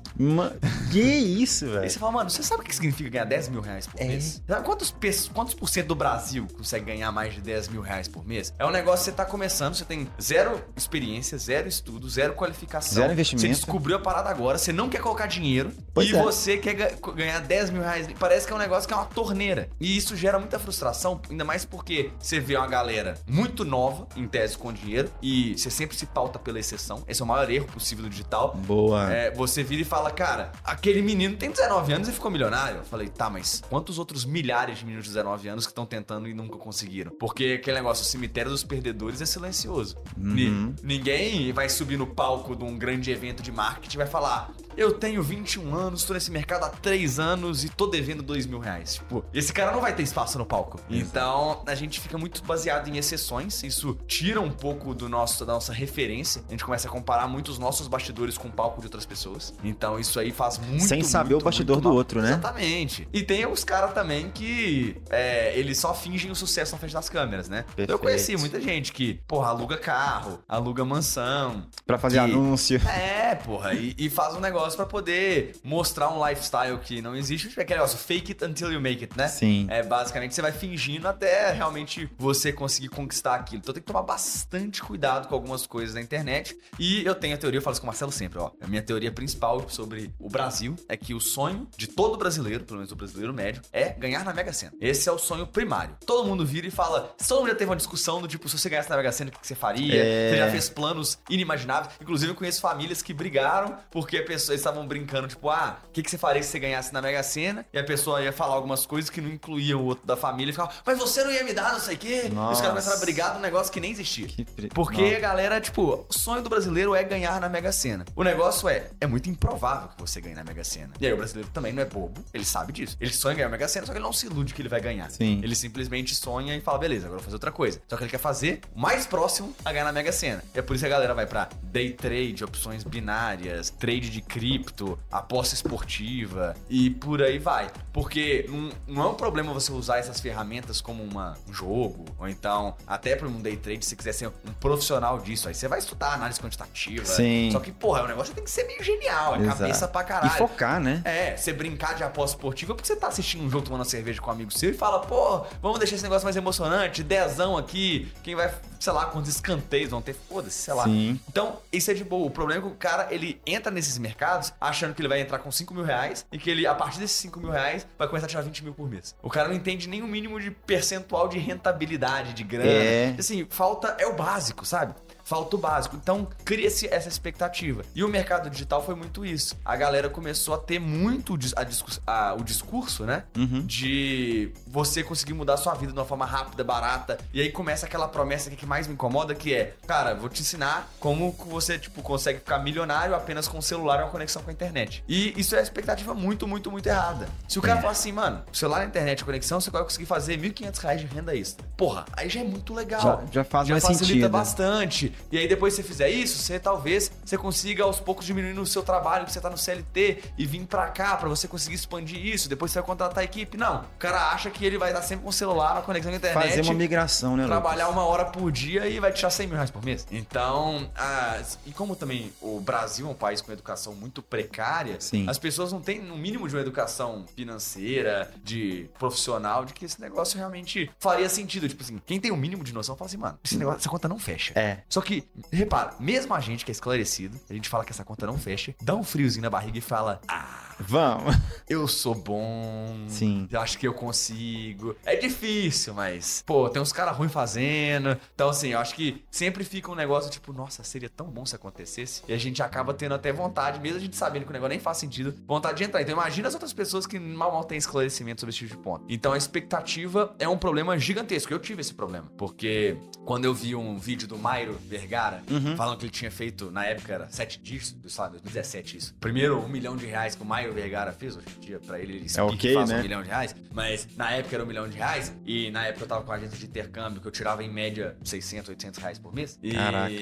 Que isso, Aí velho? você fala, mano, você sabe o que significa ganhar 10 mil reais por É. mês? Sabe quantos, quantos por cento do Brasil consegue ganhar mais de 10 mil reais por mês? É um negócio que você tá começando, você tem zero experiência, zero estudo, zero qualificação. Zero investimento. Você descobriu a parada agora, você não quer colocar dinheiro Pois e é. você quer ga- ganhar 10 mil reais. Parece que é um negócio que é uma torneira. E isso gera muita frustração, ainda mais porque você vê uma galera muito nova, em tese com dinheiro, e você sempre se pauta pela exceção. Esse é o maior erro possível do digital. Boa. É, você vira e fala, cara, aquele menino tem 19 anos e ficou milionário. Eu falei, tá, mas quantos outros milhares de meninos de 19 anos que estão tentando e nunca conseguiram? Porque aquele negócio, o cemitério dos perdedores é silencioso. Uhum. ninguém vai subir no palco de um grande evento de marketing e vai falar. Eu tenho 21 anos, tô nesse mercado há 3 anos e tô devendo 2 mil reais. Tipo, esse cara não vai ter espaço no palco. Então, a gente fica muito baseado em exceções. Isso tira um pouco do nosso, da nossa referência. A gente começa a comparar muito os nossos bastidores com o palco de outras pessoas. Então, isso aí faz muito Sem saber muito, o bastidor do outro, né? Exatamente. E tem os caras também que é, eles só fingem o sucesso na frente das câmeras, né? Perfeito. Eu conheci muita gente que, porra, aluga carro, aluga mansão, Pra fazer que- anúncio. é, porra, e, e faz um negócio pra poder mostrar um lifestyle que não existe. Tipo, aquele negócio, fake it until you make it, né? Sim. É, basicamente, você vai fingindo até realmente você conseguir conquistar aquilo. Então tem que tomar bastante cuidado com algumas coisas na internet. E eu tenho a teoria, eu falo isso com o Marcelo sempre, ó. A minha teoria principal sobre o Brasil é que o sonho de todo brasileiro, pelo menos o brasileiro médio, é ganhar na Mega Sena. Esse é o sonho primário. Todo mundo vira e fala. Todo mundo já teve uma discussão do tipo, se você ganhasse na Mega Sena, o que você faria? É. Você já fez planos inimagináveis. Inclusive, eu conheço famílias que brigaram porque pessoas estavam brincando, tipo, ah, o que, que você faria se você ganhasse na Mega Sena? E a pessoa ia falar algumas coisas que não incluíam o outro da família e ficava, mas você não ia me dar, não sei o quê. E os Nossa. caras começaram a brigar de um negócio que nem existia. Que tre- Porque Nossa. a galera, tipo, o sonho do brasileiro é ganhar na Mega Sena. O negócio é, é muito improvável que você ganhe na Mega Sena. E aí o brasileiro também não é bobo, ele sabe disso. Ele sonha em ganhar a Mega Sena, só que ele não se ilude que ele vai ganhar. Sim. Ele simplesmente sonha e fala, beleza, agora eu vou fazer outra coisa. Só que ele quer fazer o mais próximo a ganhar na Mega Sena. E é por isso que a galera vai pra day trade, opções binárias, trade de cripto, aposta esportiva e por aí vai. Porque não, não é um problema você usar essas ferramentas como uma, um jogo, ou então até para um day trade, se você quiser ser um profissional disso. Aí você vai estudar análise quantitativa. Sim. Só que, porra, o negócio tem que ser meio genial, é. Cabeça pra E caralho. focar, né? É, você brincar de aposta esportiva porque você tá assistindo um jogo tomando uma cerveja com um amigo seu e fala, pô, vamos deixar esse negócio mais emocionante, dezão aqui, quem vai, sei lá, quantos escanteios vão ter, foda-se, sei lá. Sim. Então, isso é de boa. O problema é que o cara, ele entra nesses mercados achando que ele vai entrar com 5 mil reais e que ele, a partir desses 5 mil reais, vai começar a tirar 20 mil por mês. O cara não entende nem o mínimo de percentual de rentabilidade, de grana. É. Assim, falta, é o básico, sabe? Falta o básico. Então, cria-se essa expectativa. E o mercado digital foi muito isso. A galera começou a ter muito a discurso, a- o discurso, né? Uhum. De você conseguir mudar sua vida de uma forma rápida, barata. E aí começa aquela promessa que, que mais me incomoda, que é, cara, vou te ensinar como você, tipo, consegue ficar milionário apenas com o celular e uma conexão com a internet. E isso é a expectativa muito, muito, muito errada. Se o cara É. falar assim, mano, celular, internet, conexão, você vai conseguir fazer 1.500 reais de renda extra. Porra, aí já é muito legal. Já- já faz mais facilita sentido. bastante. E aí depois que você fizer isso, você talvez você consiga aos poucos diminuir no seu trabalho, que você tá no CLT e vir pra cá pra você conseguir expandir isso. Depois você vai contratar a equipe. Não, o cara acha que ele vai estar sempre com o celular, na conexão com a internet. Fazer uma migração, né, Lucas? Trabalhar uma hora por dia e vai tirar 100 mil reais por mês. Então, ah, e como também o Brasil é um país com educação muito precária, Sim. as pessoas não têm no mínimo de uma educação financeira, de profissional, de que esse negócio realmente faria sentido. Tipo assim, quem tem o mínimo de noção fala assim, mano, esse negócio, essa conta não fecha. É. Só que, repara, mesmo a gente que é esclarecido, a gente fala que essa conta não fecha, dá um friozinho na barriga e fala, ah, Vamos. eu sou bom. Sim. Eu acho que eu consigo. É difícil, mas, pô, tem uns caras ruins fazendo. Então, assim, eu acho que sempre fica um negócio tipo, nossa, seria tão bom se acontecesse. E a gente acaba tendo até vontade, mesmo a gente sabendo que o negócio nem faz sentido, vontade de entrar. Então, imagina as outras pessoas que mal mal têm esclarecimento sobre esse tipo de ponto. Então, a expectativa é um problema gigantesco. Eu tive esse problema. Porque quando eu vi um vídeo do Mairo Vergara, falando que ele tinha feito, na época era 7 dígitos, sei lá, 2017 isso. Primeiro um milhão de reais que o Mairo Caio Vergara fez hoje em dia, pra ele, ele É ok, faz né? um milhão de reais. Mas na época era um milhão de reais. E na época eu tava com a agência de intercâmbio, que eu tirava em média 600, 800 reais por mês. E Caraca.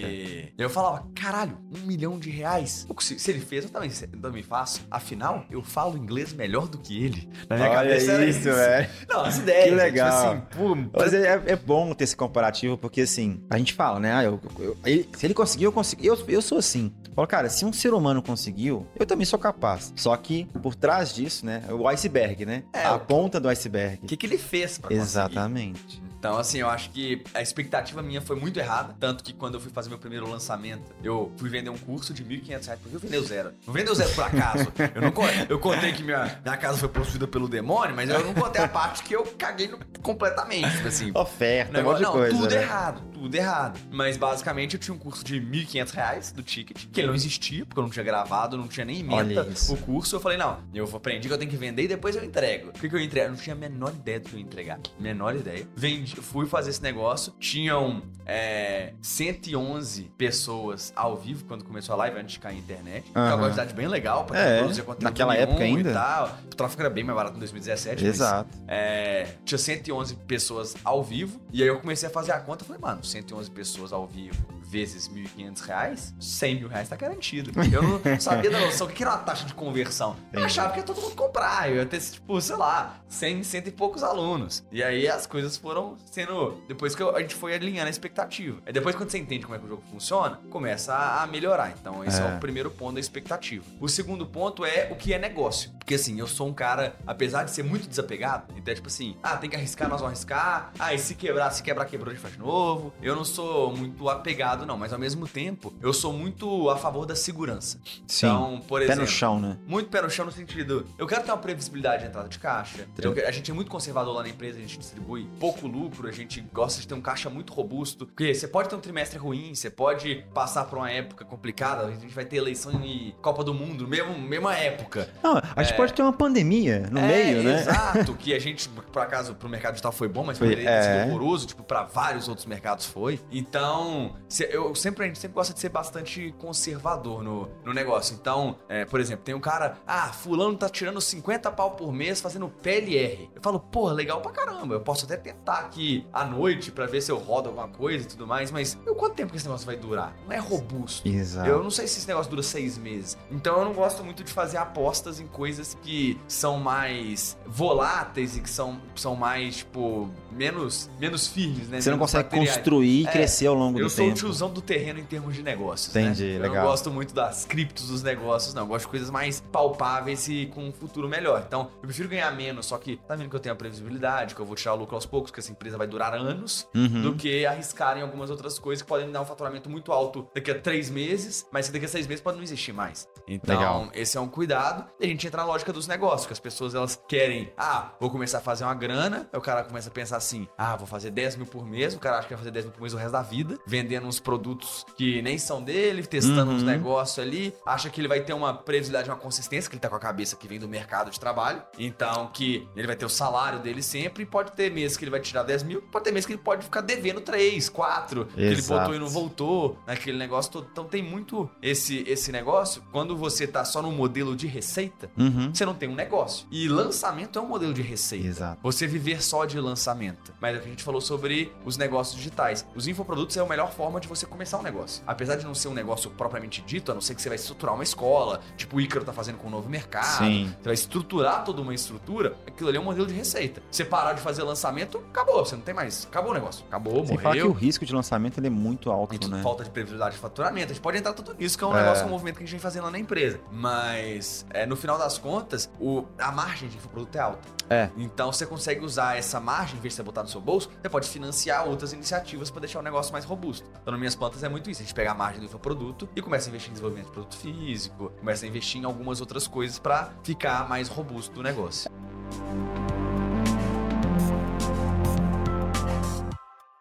eu falava, caralho, um milhão de reais. Se ele fez, eu também, eu também faço. Afinal, eu falo inglês melhor do que ele. Na minha Olha cabeça era isso, velho. Não, as ideias. Que tipo legal. assim, Mas é, é bom ter esse comparativo, porque assim, a gente fala, né? Ah, eu, eu- ele- se ele conseguiu, eu consegui. Eu, eu sou assim. Falo, cara, se um ser humano conseguiu, eu também sou capaz. Só que por trás disso, né? O iceberg, né? É, a ponta do iceberg. o que, que ele fez pra conseguir? Exatamente. Então, assim, eu acho que a expectativa minha foi muito errada. Tanto que quando eu fui fazer meu primeiro lançamento, eu fui vender um curso de 1.500 reais, porque eu vendeu zero. Não vendeu zero por acaso. Eu, não, eu contei que minha, minha casa foi possuída pelo demônio, mas eu não contei a parte que eu caguei no- completamente. Tipo assim, Oferta, um monte Negócio- de não, coisa. tudo né? errado, tudo errado. Mas basicamente eu tinha um curso de 1.500 reais do ticket, que ele não existia, porque eu não tinha gravado, não tinha nem isso. o curso. Eu falei, não, eu aprendi que eu tenho que vender e depois eu entrego. O que, que eu entrego? Eu não tinha a menor ideia do que eu ia entregar. Menor ideia. Vendi, fui fazer esse negócio. Tinham é, 111 pessoas ao vivo quando começou a live, antes de cair a internet. Que é uma quantidade bem legal pra É, quem produzia conteúdo naquela época ainda. E tal. O tráfego era bem mais barato em 2017. mas- Exato. é, tinha 111 pessoas ao vivo. E aí eu comecei a fazer a conta. Falei, mano, 111 pessoas ao vivo vezes 1.500 reais, 100 mil reais tá garantido. Eu não sabia da noção. O que era uma taxa de conversão? Eu achava que ia todo mundo comprar. Eu ia ter, tipo, sei lá, 100, cento e poucos alunos. E aí as coisas foram sendo... Depois que a gente foi alinhando a expectativa. Aí depois quando você entende como é que o jogo funciona, começa a, a melhorar. Então esse é. É. o primeiro ponto da expectativa. O segundo ponto é o que é negócio. Porque assim, eu sou um cara, apesar de ser muito desapegado, então é tipo assim, ah, tem que arriscar, nós vamos arriscar. Ah, e se quebrar, se quebrar, quebrou, a gente faz de novo. Eu não sou muito apegado, não, mas ao mesmo tempo, eu sou muito a favor da segurança. Sim. Então, por Pé exemplo. no chão, né? Muito pé no chão no sentido, eu quero ter uma previsibilidade de entrada de caixa. Eu- a gente é muito conservador lá na empresa, a gente distribui pouco lucro, a gente gosta de ter um caixa muito robusto. Porque você pode ter um trimestre ruim, você pode passar por uma época complicada, a gente vai ter eleição e Copa do Mundo, mesmo, mesma época. Não, a gente pode ter uma pandemia no É, meio, né? Exato, que a gente, por acaso, pro mercado digital foi bom, mas Foi, poderia ter é. sido horroroso, tipo, pra vários outros mercados foi. Então, eu sempre, a gente sempre gosta de ser bastante conservador no, no negócio. Então, é, por exemplo, tem um cara, ah, fulano tá tirando 50 pau por mês fazendo PLR. Eu falo, porra, legal pra caramba, eu posso até tentar aqui à noite pra ver se eu rodo alguma coisa e tudo mais, mas eu, quanto tempo que esse negócio vai durar? Não é robusto. Exato. Eu não sei se esse negócio dura seis meses. Então eu não gosto muito de fazer apostas em coisas que são mais voláteis e que são, são mais, tipo, menos, menos firmes, né? Você não Menos consegue materiais. construir e É, crescer ao longo Eu do sou tempo. o do terreno em termos de negócios. Entendi, né? Eu legal. não gosto muito das criptos dos negócios, não. Eu gosto de coisas mais palpáveis e com um futuro melhor. Então, eu prefiro ganhar menos, só que tá vendo que eu tenho a previsibilidade, que eu vou tirar o lucro aos poucos, que essa empresa vai durar anos, Uhum. do que arriscar em algumas outras coisas que podem me dar um faturamento muito alto daqui a três meses, mas que daqui a seis meses pode não existir mais. Então, Legal. esse é um cuidado. E a gente entra na lógica dos negócios, que as pessoas elas querem, ah, vou começar a fazer uma grana, aí o cara começa a pensar assim, ah, vou fazer 10 mil por mês, o cara acha que vai fazer 10 mil por mês o resto da vida, vendendo uns produtos que nem são dele, testando Uhum. uns negócios ali, acha que ele vai ter uma previsibilidade, uma consistência, que ele tá com a cabeça que vem do mercado de trabalho, então que ele vai ter o salário dele sempre, e pode ter meses que ele vai tirar 10 mil, pode ter meses que ele pode ficar devendo 3, 4, que ele Exato. botou e não voltou, naquele negócio todo. Então tem muito esse, esse negócio, quando você tá só no modelo de receita, Uhum. você não tem um negócio. E lançamento é um modelo de receita. Exato. Você viver só de lançamento. Mas é o que a gente falou sobre os negócios digitais. Os infoprodutos é a melhor forma de você começar um negócio. Apesar de não ser um negócio propriamente dito, a não ser que você vai estruturar uma escola, tipo o Ícaro tá fazendo com o novo mercado. Sim. Você vai estruturar toda uma estrutura, aquilo ali é um modelo de receita. Você parar de fazer lançamento, acabou. Você não tem mais. Acabou o negócio. Acabou, Sem falar que o morreu. risco de lançamento ele é muito alto, Muito né? falta de previsibilidade de faturamento. A gente pode entrar tudo nisso, que é um É. negócio, um movimento que a gente vem fazendo lá na empresa. Mas, é, no final das contas, o, a margem de infoproduto é alta. É. Então você consegue usar essa margem, em vez de você botar no seu bolso, você pode financiar outras iniciativas para deixar o negócio mais robusto. Então, nas minhas plantas é muito isso. A gente pega a margem do infoproduto e começa a investir em desenvolvimento de produto físico, começa a investir em algumas outras coisas para ficar mais robusto o negócio.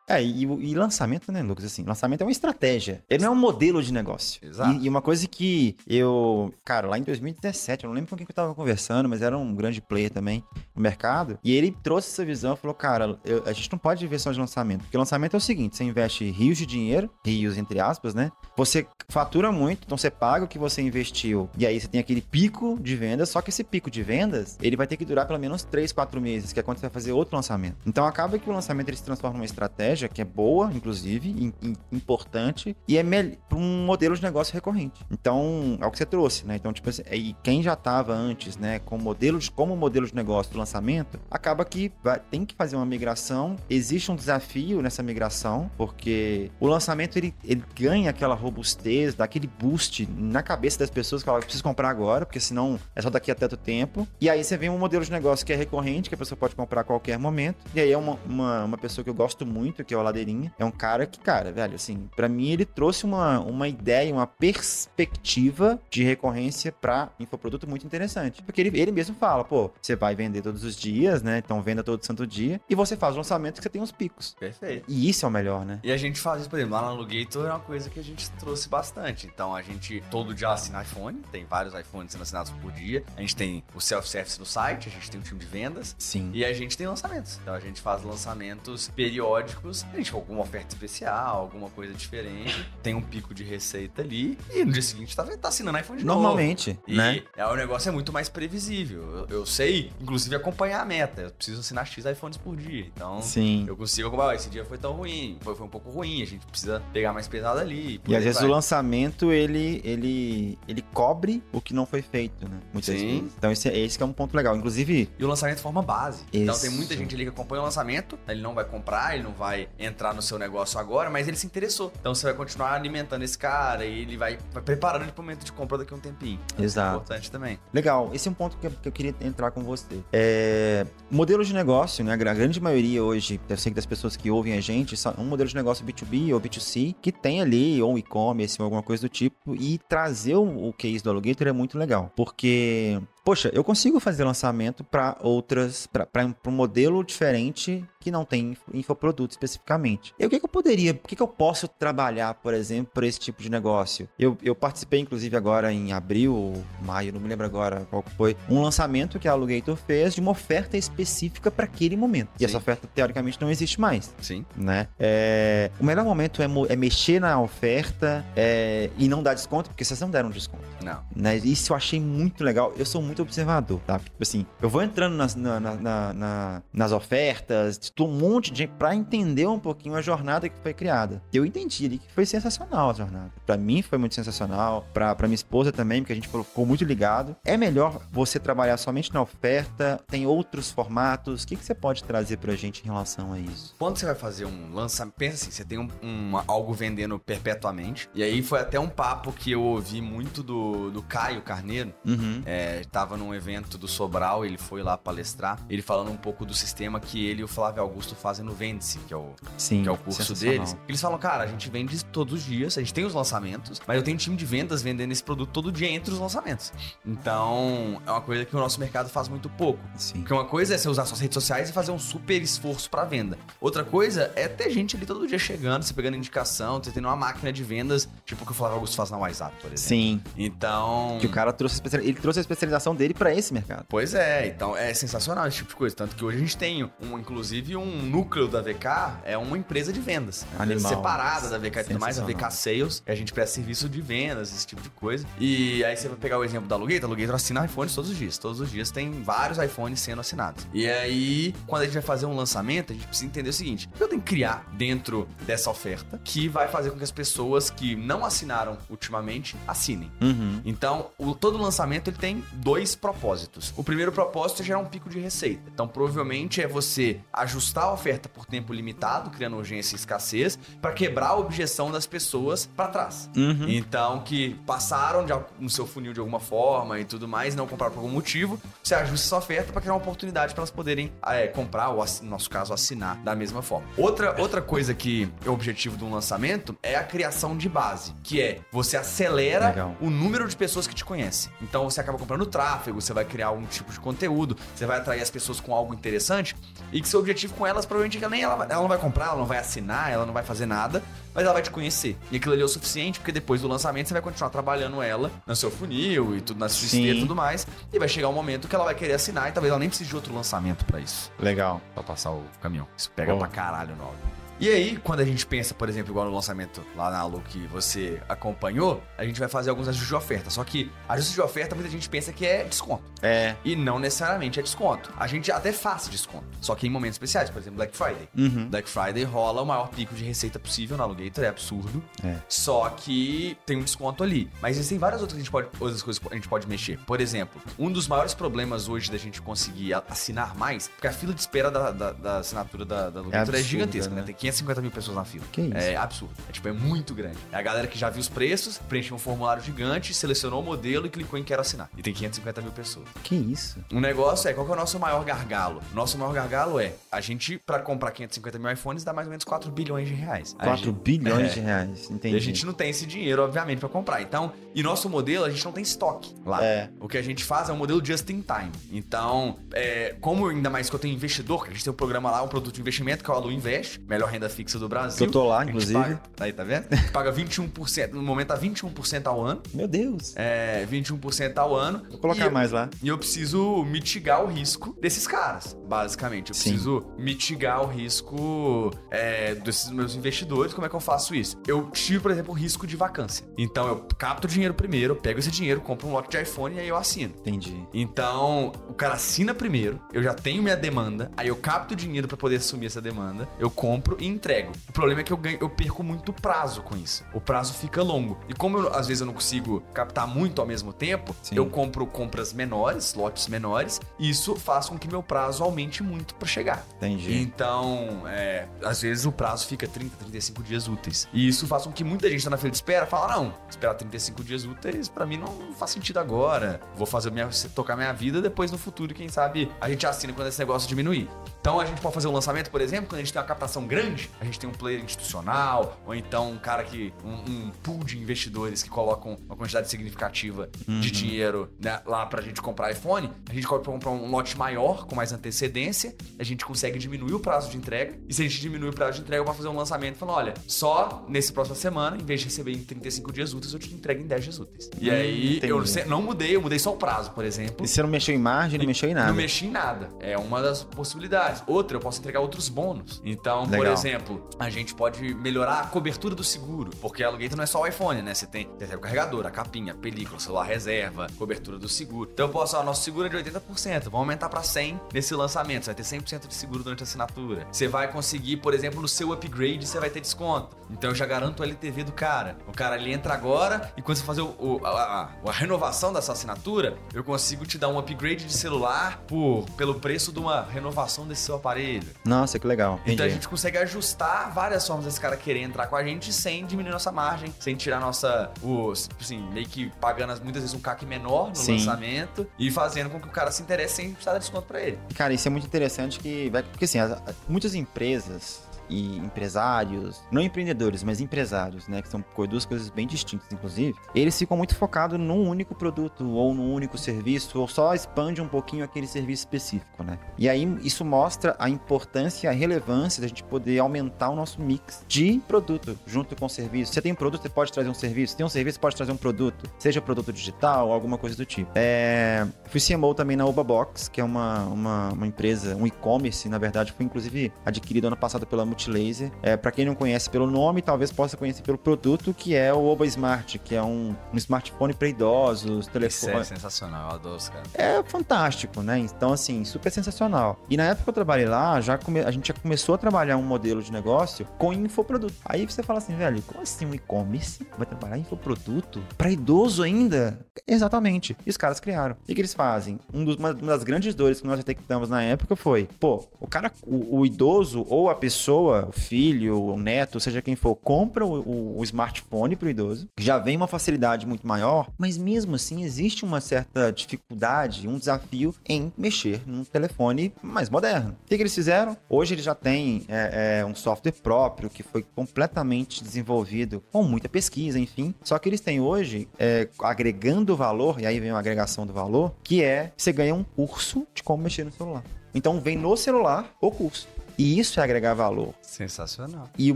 É, e, e lançamento, né, Lucas? Assim, lançamento é uma estratégia. Ele não é um modelo de negócio. Exato. E, e uma coisa que eu, cara, lá em 2017, eu não lembro com quem que eu tava conversando, mas era um grande player também no mercado. E ele trouxe essa visão e falou, cara, eu- a gente não pode viver só de lançamento. Porque lançamento é o seguinte: você investe rios de dinheiro, rios entre aspas, né? Você fatura muito, então você paga o que você investiu. E aí você tem aquele pico de vendas, só que esse pico de vendas, ele vai ter que durar pelo menos 3, 4 meses, que é quando você vai fazer outro lançamento. Então acaba que o lançamento ele se transforma numa estratégia que é boa, inclusive, im- im- importante, e é para um modelo de negócio recorrente. Então, é o que você trouxe, né? Então, tipo assim, e quem já estava antes, né, com modelo de, como modelo de negócio do lançamento, acaba que vai- tem que fazer uma migração. Existe um desafio nessa migração, porque o lançamento ele, ele ganha aquela robustez, dá aquele boost na cabeça das pessoas que ela precisa comprar agora, porque senão é só daqui a tanto tempo. E aí você vê um modelo de negócio que é recorrente, que a pessoa pode comprar a qualquer momento. E aí é uma, uma, uma pessoa que eu gosto muito, que é o Ladeirinha. É um cara que, cara, velho, assim, pra mim ele trouxe uma, uma ideia, uma perspectiva de recorrência pra infoproduto muito interessante. Porque ele, ele mesmo fala, pô, você vai vender todos os dias, né? Então venda todo santo dia. E você faz o lançamento que você tem os picos. Perfeito. E isso é o melhor, né? E a gente faz isso, por exemplo, lá na Alugator é uma coisa que a gente trouxe bastante. Então a gente todo dia assina iPhone, tem vários iPhones sendo assinados por dia. A gente tem o self-service no site, a gente tem um time de vendas. Sim. E a gente tem lançamentos. Então a gente faz lançamentos periódicos. A gente com alguma oferta especial, alguma coisa diferente. Tem um pico de receita ali. E no dia seguinte tá, tá assinando iPhone de novo. Normalmente, né? é, o negócio é muito mais previsível. Eu, eu sei, inclusive, acompanhar a meta. Eu preciso assinar X iPhones por dia. Então, Sim. eu consigo acompanhar. "Ah, Esse dia foi tão ruim, foi, foi um pouco ruim. A gente precisa pegar mais pesado ali. E às vezes vai. o lançamento, ele, ele, ele cobre o que não foi feito, né? Muitas Sim. vezes. Então esse, esse que é um ponto legal. Inclusive, E o lançamento forma base. Então Isso. tem muita gente ali que acompanha o lançamento, ele não vai comprar, ele não vai entrar no seu negócio agora, mas ele se interessou. Então você vai continuar alimentando esse cara e ele vai, vai preparando ele pro momento de compra daqui a um tempinho. É Exato. importante também. legal, esse é um ponto que eu, que eu queria entrar com você. É, modelo de negócio, né? A gra- grande maioria hoje, eu sei que das pessoas que ouvem a gente, são um modelo de negócio B2B ou B2C, que tem ali ou e-commerce ou alguma coisa do tipo, e trazer o, o case do Alligator é muito legal. Porque Poxa, eu consigo fazer lançamento para outras, para um modelo diferente que não tem info- infoproduto especificamente. E o que, que eu poderia, o que, que eu posso trabalhar, por exemplo, para esse tipo de negócio? Eu, eu participei, inclusive, agora em abril ou maio, não me lembro agora qual foi, um lançamento que a Alugator fez de uma oferta específica para aquele momento. E Sim. essa oferta, teoricamente, não existe mais Sim. né? É, o melhor momento é, é mexer na oferta é, e não dar desconto, porque vocês não deram desconto. Não. Né? Isso eu achei muito legal. Eu sou muito observador, tá? Tipo assim, eu vou entrando nas, na- na- na- na- nas ofertas, um monte de gente pra entender um pouquinho a jornada que foi criada. Eu entendi ali que foi sensacional a jornada. Pra mim foi muito sensacional, pra, pra minha esposa também, porque a gente ficou muito ligado. É melhor você trabalhar somente na oferta, tem outros formatos. O que, que você pode trazer pra gente em relação a isso? Quando você vai fazer um lançamento, pensa assim, você tem um, um- algo vendendo perpetuamente. E aí foi até um papo que eu ouvi muito do, do Caio Carneiro. Uhum. É, tava num evento do Sobral, ele foi lá palestrar, ele falando um pouco do sistema que ele e o Flávio Augusto fazem no Vende-se, que é o, Sim, que é o curso deles. Eles falam, cara, a gente vende todos os dias, a gente tem os lançamentos, mas eu tenho um time de vendas vendendo esse produto todo dia entre os lançamentos. Então, é uma coisa que o nosso mercado faz muito pouco. Sim. Porque uma coisa é você usar suas redes sociais e fazer um super esforço pra venda. Outra coisa é ter gente ali todo dia chegando, você pegando indicação, você tendo uma máquina de vendas, tipo o que o Flávio Augusto faz na WhatsApp, por exemplo. Sim. Então. Que o cara trouxe ele trouxe a especialização dele pra esse mercado. Pois é, então é sensacional esse tipo de coisa. Tanto que hoje a gente tem, um, inclusive, um núcleo da VK, é uma empresa de vendas. Uma Animal. separada da VK e tudo mais, a VK Sales. E a gente presta serviço de vendas, esse tipo de coisa. E aí você vai pegar o exemplo da Alugator, a Alugator assina iPhones todos os dias. Todos os dias tem vários iPhones sendo assinados. E aí, quando a gente vai fazer um lançamento, a gente precisa entender o seguinte: o que eu tenho que criar dentro dessa oferta que vai fazer com que as pessoas que não assinaram ultimamente assinem. Uhum. Então, o- todo lançamento ele tem dois propósitos. O primeiro propósito é gerar um pico de receita. Então, provavelmente é você ajustar a oferta por tempo limitado, criando urgência e escassez, para quebrar a objeção das pessoas para trás. Uhum. Então, que passaram de no seu funil de alguma forma e tudo mais, não compraram por algum motivo, você ajusta essa oferta para criar uma oportunidade para elas poderem é, comprar ou, no nosso caso, assinar da mesma forma. Outra, outra coisa que é o objetivo de um lançamento é a criação de base, que é você acelera Legal. o número de pessoas que te conhecem. Então, você acaba comprando tráfego tráfego, você vai criar algum tipo de conteúdo, você vai atrair as pessoas com algo interessante e que seu objetivo com elas provavelmente é que nem ela, ela não vai comprar, ela não vai assinar, ela não vai fazer nada, mas ela vai te conhecer. E aquilo ali é o suficiente, porque depois do lançamento você vai continuar trabalhando ela no seu funil e tudo, na sua esteira e tudo mais. E vai chegar um momento que ela vai querer assinar e talvez ela nem precise de outro lançamento para isso. Legal. Pra passar o caminhão. Isso pega oh. pra caralho no áudio. E aí, quando a gente pensa, por exemplo, igual no lançamento lá na Alu que você acompanhou, a gente vai fazer alguns ajustes de oferta. Só que ajustes de oferta, muita gente pensa que é desconto. É. E não necessariamente é desconto. A gente até faz desconto. Só que em momentos especiais, por exemplo, Black Friday. Uhum. Black Friday rola o maior pico de receita possível na Alugator, é absurdo. É. Só que tem um desconto ali. Mas existem várias outras, que a gente pode, outras coisas que a gente pode mexer. Por exemplo, um dos maiores problemas hoje da gente conseguir assinar mais, porque a fila de espera da, da, da assinatura da, da Alugator é, absurda, é gigantesca, né? né? Tem 550 mil pessoas na fila. Que isso? É absurdo. É tipo, é muito grande. É a galera que já viu os preços, preencheu um formulário gigante, selecionou o modelo e clicou em quero assinar. E tem 550 mil pessoas. Que isso? O negócio é, qual que é o nosso maior gargalo? Nosso maior gargalo é, a gente, para comprar 550 mil iPhones, dá mais ou menos 4 bilhões de reais. 4 gente, bilhões é, de reais, entendi. E a gente não tem esse dinheiro, obviamente, para comprar. Então, e nosso modelo, a gente não tem estoque lá. É. O que a gente faz é um modelo just in time. Então, é, como ainda mais que eu tenho investidor, que a gente tem um programa lá, um produto de investimento, que é o Alu Invest, melhor renda fixa do Brasil. Eu tô lá, inclusive. Paga, aí, tá vendo? A gente paga 21%. No momento tá 21% ao ano. Meu Deus. É, 21% ao ano. Vou colocar mais eu, lá. E eu preciso mitigar o risco desses caras, basicamente. Eu Sim. preciso mitigar o risco é, desses meus investidores. Como é que eu faço isso? Eu tiro, por exemplo, o risco de vacância. Então eu capto o dinheiro primeiro, pego esse dinheiro, compro um lote de iPhone e aí eu assino. Entendi. Então, o cara assina primeiro, eu já tenho minha demanda, aí eu capto o dinheiro para poder assumir essa demanda, eu compro e entrego. O problema é que eu, ganho, eu perco muito prazo com isso. O prazo fica longo. E como eu, às vezes eu não consigo captar muito ao mesmo tempo, Sim. eu compro compras menores, lotes menores, e isso faz com que meu prazo aumente muito para chegar. Entendi. Então, é, às vezes o prazo fica 30, 35 dias úteis. E isso faz com que muita gente tá na fila de espera fala: não, esperar 35 dias úteis para mim não faz sentido agora. Vou fazer minha, tocar minha vida depois no futuro, quem sabe a gente assina quando esse negócio diminuir. Então a gente pode fazer um lançamento, por exemplo, quando a gente tem uma captação grande, a gente tem um player institucional, ou então um cara que. um, um pool de investidores que colocam uma quantidade significativa Uhum. de dinheiro né, lá pra gente comprar iPhone, a gente pode comprar um lote maior, com mais antecedência, a gente consegue diminuir o prazo de entrega, e se a gente diminui o prazo de entrega, eu vou fazer um lançamento falando: olha, só nesse próxima semana, em vez de receber em 35 dias úteis, eu te entrego em 10 dias úteis. E aí eu entendi. se- não mudei, eu mudei só o prazo, por exemplo. E você não mexeu em margem, não mexeu em nada. Não mexi em nada. É uma das possibilidades. Outra, eu posso entregar outros bônus. Então, por Legal. Exemplo, a gente pode melhorar a cobertura do seguro. Porque a Alugator não é só o iPhone, né? Você tem, você tem o carregador, a capinha, a película, celular reserva, cobertura do seguro. Então eu posso, ó, nosso seguro é de 80%. Vamos aumentar pra 100 nesse lançamento. Você vai ter 100% de seguro durante a assinatura. Você vai conseguir, por exemplo, no seu upgrade, você vai ter desconto. Então eu já garanto o LTV do cara. O cara ele entra agora e quando você fazer o- o- a, a- a renovação dessa assinatura, eu consigo te dar um upgrade de celular por, pelo preço de uma renovação desse seu aparelho. Nossa, que legal. Entendi. Então a gente consegue ajustar várias formas desse cara querer entrar com a gente sem diminuir nossa margem, sem tirar nossa. Os, assim, meio que pagando as- muitas vezes um CAC menor no Sim. lançamento e fazendo com que o cara se interesse sem precisar dar desconto pra ele. Cara, isso é muito interessante que vai. Porque assim, as- muitas empresas e empresários, não empreendedores, mas empresários, né, que são duas coisas bem distintas, inclusive, eles ficam muito focados num único produto ou num único serviço, ou só expande um pouquinho aquele serviço específico, né? E aí isso mostra a importância e a relevância da gente poder aumentar o nosso mix de produto junto com o serviço. Você tem um produto, você pode trazer um serviço, tem um serviço, pode trazer um produto, seja produto digital, alguma coisa do tipo. É, fui CMO também na Obabox, que é uma, uma, uma empresa, um e-commerce, na verdade, foi inclusive adquirido ano passado pela Multilaser. É, para quem não conhece pelo nome, talvez possa conhecer pelo produto, que é o Oba Smart, que é um, um smartphone para idosos, Isso telefone. é sensacional, eu adoro os caras. É fantástico, né? Então, assim, super sensacional. E na época que eu trabalhei lá, já come- a gente já começou a trabalhar um modelo de negócio com infoproduto. Aí você fala assim, velho, como assim um e-commerce vai trabalhar infoproduto? Pra idoso ainda? Exatamente. E os caras criaram. O que, que eles fazem? Um dos, uma, uma das grandes dores que nós detectamos na época foi, pô, o cara, o, o idoso ou a pessoa, o filho, o neto, seja quem for, compra o, o- o smartphone pro idoso, que já vem uma facilidade muito maior, mas mesmo assim existe uma certa dificuldade, um desafio em mexer num telefone mais moderno. O que, que eles fizeram? Hoje eles já têm é, é, um software próprio que foi completamente desenvolvido com muita pesquisa, enfim. Só que eles têm hoje, é, agregando valor, e aí vem a agregação do valor, que é você ganha um curso de como mexer no celular. Então vem no celular o curso. E isso é agregar valor. Sensacional. E o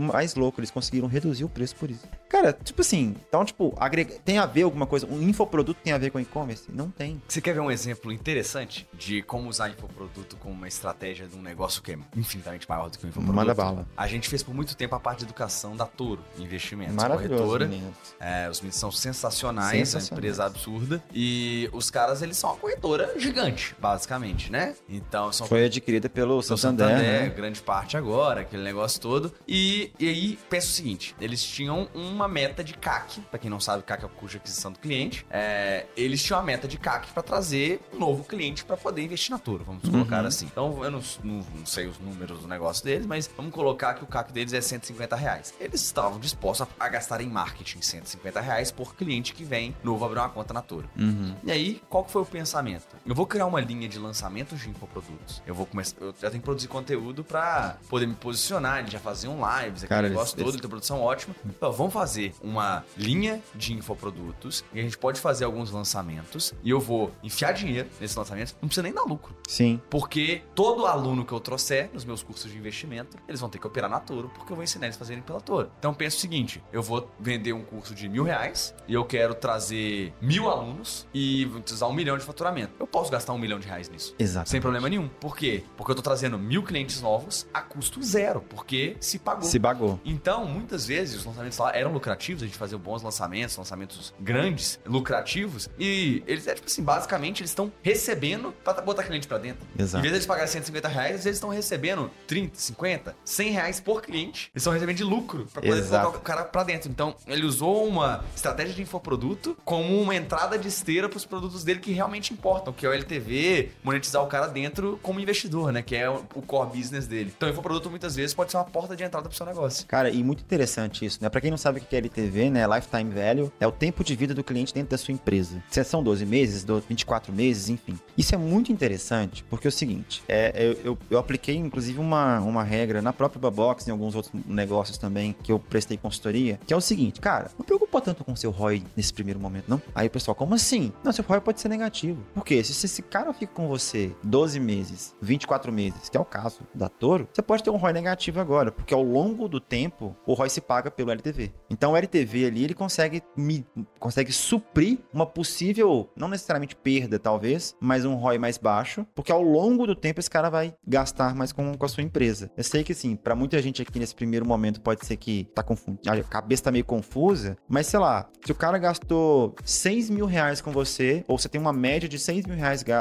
mais louco, eles conseguiram reduzir o preço por isso. Cara, tipo assim, então, tipo, agrega... tem a ver alguma coisa? Um infoproduto tem a ver com e-commerce? Não tem. Você quer ver um exemplo interessante de como usar infoproduto como uma estratégia de um negócio que é infinitamente maior do que um infoproduto? Manda bala. A gente fez por muito tempo a parte de educação da Toro Investimentos. Maravilhoso, corretora. meninos. É, os meninos são sensacionais, é uma Sensacionais. empresa absurda. E os caras, eles são uma corretora gigante, basicamente, né? Então, são Foi adquirida pelo Santander, Santander, né? grande parte agora, aquele negócio todo. E, e aí, pensa o seguinte: eles tinham uma meta de CAC, pra quem não sabe, CAC é o custo de aquisição do cliente. É, eles tinham a meta de CAC pra trazer um novo cliente pra poder investir na Toro, vamos Uhum. colocar assim. Então, eu não, não- não sei os números do negócio deles, mas vamos colocar que o CAC deles é 150 reais. Eles estavam dispostos a, a gastar em marketing 150 reais por cliente que vem novo abrir uma conta na Toro. Uhum. E aí, qual que foi o pensamento? Eu vou criar uma linha de lançamentos de infoprodutos. Eu vou começar. Eu já tenho que produzir conteúdo pra poder me posicionar. Eles já faziam lives, aquele Cara, negócio eles- todo, ele tem produção ótima. Então, vamos fazer uma linha de infoprodutos e a gente pode fazer alguns lançamentos. E eu vou enfiar dinheiro nesses lançamentos. Não precisa nem dar lucro. Sim. Porque todo aluno que eu trouxer nos meus cursos de investimento, eles vão ter que operar na Toro, porque eu vou ensinar eles a fazerem pela Toro. Então pensa o seguinte: eu vou vender um curso de mil reais e eu quero trazer mil alunos e vou precisar um milhão de faturamento. Eu posso gastar um milhão de reais nisso. Exato. Sem problema nenhum. Por quê? Porque eu tô trazendo mil clientes novos a custo zero, porque se pagou. Se bagou. Então, muitas vezes, os lançamentos lá eram lucrativos, a gente fazia bons lançamentos, lançamentos grandes, lucrativos, e eles, é tipo assim, basicamente, eles estão recebendo pra botar cliente pra dentro. Exato. Em vez de eles pagarem 150 reais, eles estão recebendo 30, 50, 100 reais por cliente. Eles estão recebendo de lucro pra poder Exato. colocar o cara pra dentro. Então, ele usou uma estratégia de infoproduto como uma entrada de esteira pros produtos dele que realmente importam, que é o LTV, monetizar o cara dentro como investidor, né? Que é o o core business dele. Então, infoproduto muitas vezes pode ser uma porta de entrada pro seu negócio. Cara, e muito interessante isso, né? Pra quem não sabe o que é LTV, né? Lifetime Value é o tempo de vida do cliente dentro da sua empresa. Se são 12 meses, do- 24 meses, enfim. Isso é muito interessante, porque é o seguinte, é, eu, eu, eu apliquei, inclusive, uma, uma regra na própria Babox, em alguns outros negócios também, que eu prestei consultoria, que é o seguinte, cara, não preocupa tanto com o seu ROI nesse primeiro momento, não. Aí o pessoal, como assim? Não, seu ROI pode ser negativo. Por quê? Se esse cara fica com você 12 meses, 24 meses, que é o caso da Toro, você pode ter um ROI negativo agora, porque ao longo do tempo, o ROI se paga pelo LTV. Então o LTV ali, ele consegue, me, consegue suprir uma possível, não necessariamente perda, talvez, mas um ROI mais baixo, porque ao longo do tempo esse cara vai gastar mais com, com a sua empresa. Eu sei que, assim, pra muita gente aqui nesse primeiro momento pode ser que tá confundindo, a cabeça tá meio confusa, mas sei lá, se o cara gastou 6 mil reais com você, ou você tem uma média de 6 mil reais que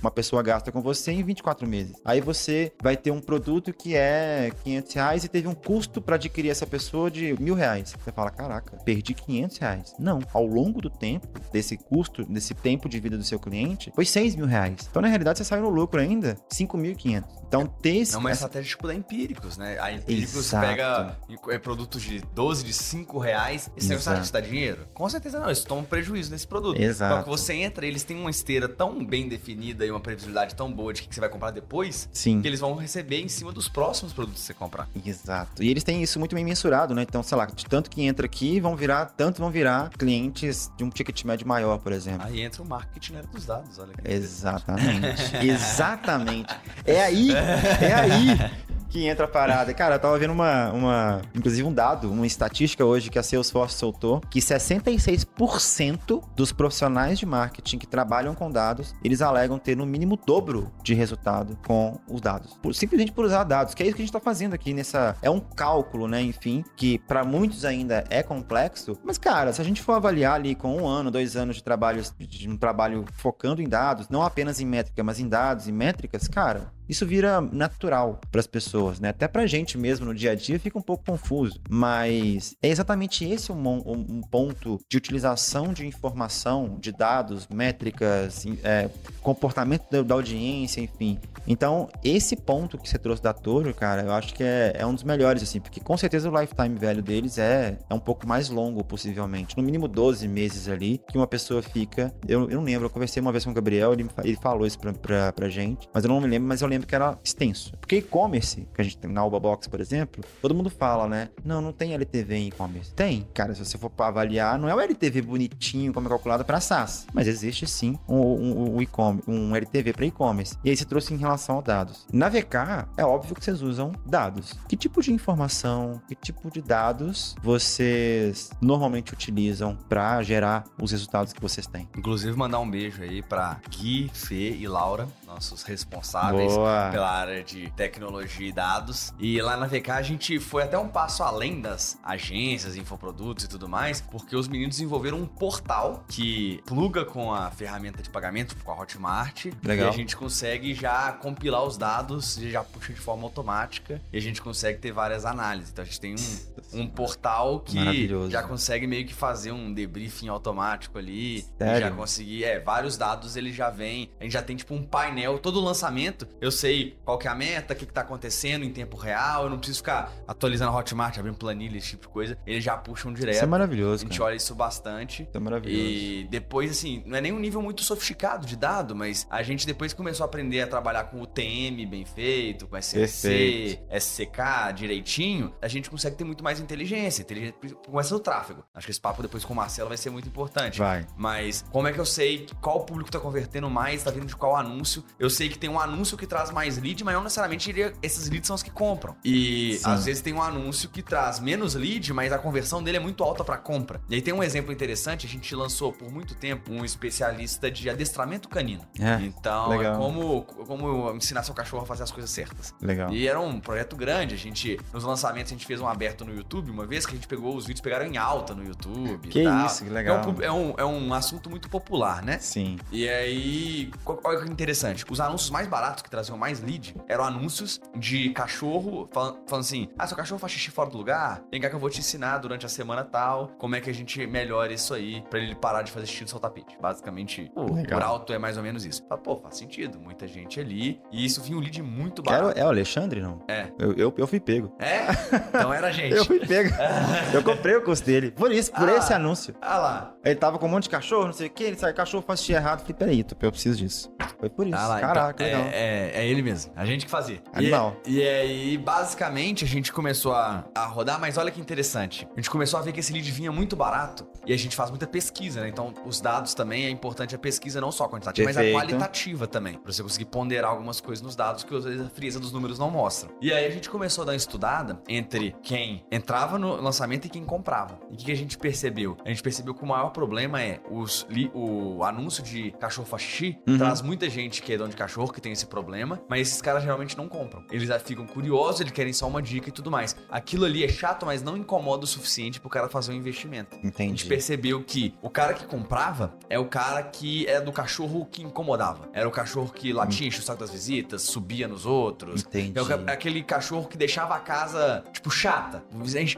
uma pessoa gasta com você em 24 meses. Aí você vai ter um produto que é 500 reais e teve um custo para adquirir essa pessoa de mil reais. Você fala, caraca, perdi 500 reais. Não, ao longo do tempo, desse custo, desse tempo de vida do seu cliente, foi 6 mil reais. Então, na realidade, você saiu no lucro ainda 5.500. Então, ter esse... É uma essa- estratégia tipo da Empíricos, né? A Empíricos Exato. pega é, produtos de 12, de 5 reais. Esse negócio Exato. te dá dinheiro? Com certeza não, eles tomam prejuízo nesse produto. Exato. Só que você entra, eles têm uma esteira tão bem definida e uma previsibilidade tão boa de que você vai comprar depois, Sim. que eles vão receber em cima dos próximos produtos que você comprar. Exato. E eles têm isso muito bem mensurado, né? Então, sei lá, de tanto que entra aqui, vão virar, tanto vão virar clientes de um ticket médio maior, por exemplo. Aí entra o marketing né, dos dados, olha. Exatamente. Exatamente. É aí, é aí que entra a parada. Cara, eu tava vendo uma, uma, inclusive um dado, uma estatística hoje que a Salesforce soltou, que 66% dos profissionais de marketing que trabalham com dados, eles alegam ter no mínimo dobro de resultado com os dados. Por- simplesmente por usar dados, que é isso que a gente tá fazendo aqui nessa... É um cálculo, né, enfim, que para muitos ainda é complexo, mas, cara, se a gente for avaliar ali com um ano, dois anos de trabalho, de um trabalho focando em dados, não apenas em métrica, mas em dados e métricas, cara, isso vira natural para as pessoas, né? Até pra gente mesmo no dia a dia fica um pouco confuso, mas é exatamente esse um, um- ponto de utilização de informação, de dados, métricas, é, comportamento da, audiência, enfim. Então, esse ponto que você trouxe da Toro, cara, eu acho que é, é um dos melhores, assim, porque com certeza o lifetime velho deles é, é um pouco mais longo, possivelmente. No mínimo 12 meses ali que uma pessoa fica. Eu, eu não lembro, eu conversei uma vez com o Gabriel, ele, ele falou isso pra, pra gente, mas eu não me lembro, mas eu lembro lembro que era extenso. Porque e-commerce, que a gente tem na Alba Box, por exemplo, todo mundo fala, né? Não, não tem LTV em e-commerce. Tem. Cara, se você for avaliar, não é o LTV bonitinho como é calculado para SaaS, mas existe sim um, um, um, e-commerce, um LTV para e-commerce. E aí se trouxe em relação a dados. Na VK, é óbvio que vocês usam dados. Que tipo de informação, que tipo de dados vocês normalmente utilizam para gerar os resultados que vocês têm? Inclusive, mandar um beijo aí para Gui, Fê e Laura, nossos responsáveis Boa. Pela área de tecnologia e dados. E lá na VK a gente foi até um passo além das agências, infoprodutos e tudo mais, porque os meninos desenvolveram um portal que pluga com a ferramenta de pagamento, com a Hotmart. Legal. E a gente consegue já compilar os dados, já puxa de forma automática e a gente consegue ter várias análises. Então a gente tem um, um portal que já consegue meio que fazer um debriefing automático ali. Sério? Já conseguir, é, vários dados ele já vem. A gente já tem tipo um painel, todo lançamento, eu sei qual que é a meta, o que, que tá acontecendo em tempo real, eu não preciso ficar atualizando a Hotmart, abrindo planilha, esse tipo de coisa. Eles já puxam direto. Isso é maravilhoso. A gente cara. olha isso bastante. Isso é maravilhoso. E depois, assim, não é nem um nível muito sofisticado de dado, mas a gente depois começou a aprender a trabalhar com o TM bem feito, com SCC, SCK direitinho, a gente consegue ter muito mais inteligência. inteligência começa no tráfego. Acho que esse papo depois com o Marcelo vai ser muito importante. Vai. Mas como é que eu sei qual público tá convertendo mais, tá vindo de qual anúncio? Eu sei que tem um anúncio que traz mais lead, mas não necessariamente esses leads são os que compram. E Sim. às vezes tem um anúncio que traz menos lead, mas a conversão dele é muito alta para compra. E aí tem um exemplo interessante, a gente lançou por muito tempo um especialista de adestramento canino. É, então, legal. é como, como ensinar seu cachorro a fazer as coisas certas. Legal. E era um projeto grande, a gente, nos lançamentos a gente fez um aberto no YouTube, uma vez que a gente pegou os vídeos, pegaram em alta no YouTube. Que isso, que legal. É um, é um, é um assunto muito popular, né? Sim. E aí, olha que interessante, os anúncios mais baratos que traziam mais lead eram anúncios de cachorro falando, falando assim: ah, seu cachorro faz xixi fora do lugar, vem cá que eu vou te ensinar durante a semana tal como é que a gente melhora isso aí pra ele parar de fazer xixi no seu tapete. Basicamente, o por alto é mais ou menos isso. Fala, pô, faz sentido, muita gente ali. E isso vinha um lead muito barato. Era, é o Alexandre, não? É. Eu, eu, eu fui pego. É? Então era a gente. eu fui pego. eu comprei o curso dele. Por isso, por ah, esse anúncio. Ah lá. Ele tava com um monte de cachorro, não sei o que, ele sai, cachorro faz xixi errado. Falei, peraí, eu preciso disso. Foi por isso. Ah lá, Caraca, então. É, é, é, ele mesmo. A gente que fazia. Animal. E, e aí, basicamente, a gente começou a, a rodar, mas olha que interessante. A gente começou a ver que esse lead vinha muito barato e a gente faz muita pesquisa, né? Então, os dados também é importante a pesquisa, não só quantitativa, Perfeito. mas a qualitativa também. Pra você conseguir ponderar algumas coisas nos dados que às vezes a frieza dos números não mostram. E aí a gente começou a dar uma estudada entre quem entrava no lançamento e quem comprava. E o que a gente percebeu? A gente percebeu que o maior problema é os, o anúncio de cachorro faz xixi uhum. traz muita gente que é dono de cachorro que tem esse problema, mas esses caras geralmente não compram. Eles ficam curiosos, eles querem só uma dica e tudo mais. Aquilo ali é chato, mas não incomoda o suficiente pro cara fazer um investimento. Entendi. A gente percebeu que o cara que comprava é o cara que é do cachorro que incomodava. Era o cachorro que latia, enche o saco das visitas, subia nos outros. Entendi. É aquele cachorro que deixava a casa, tipo, chata.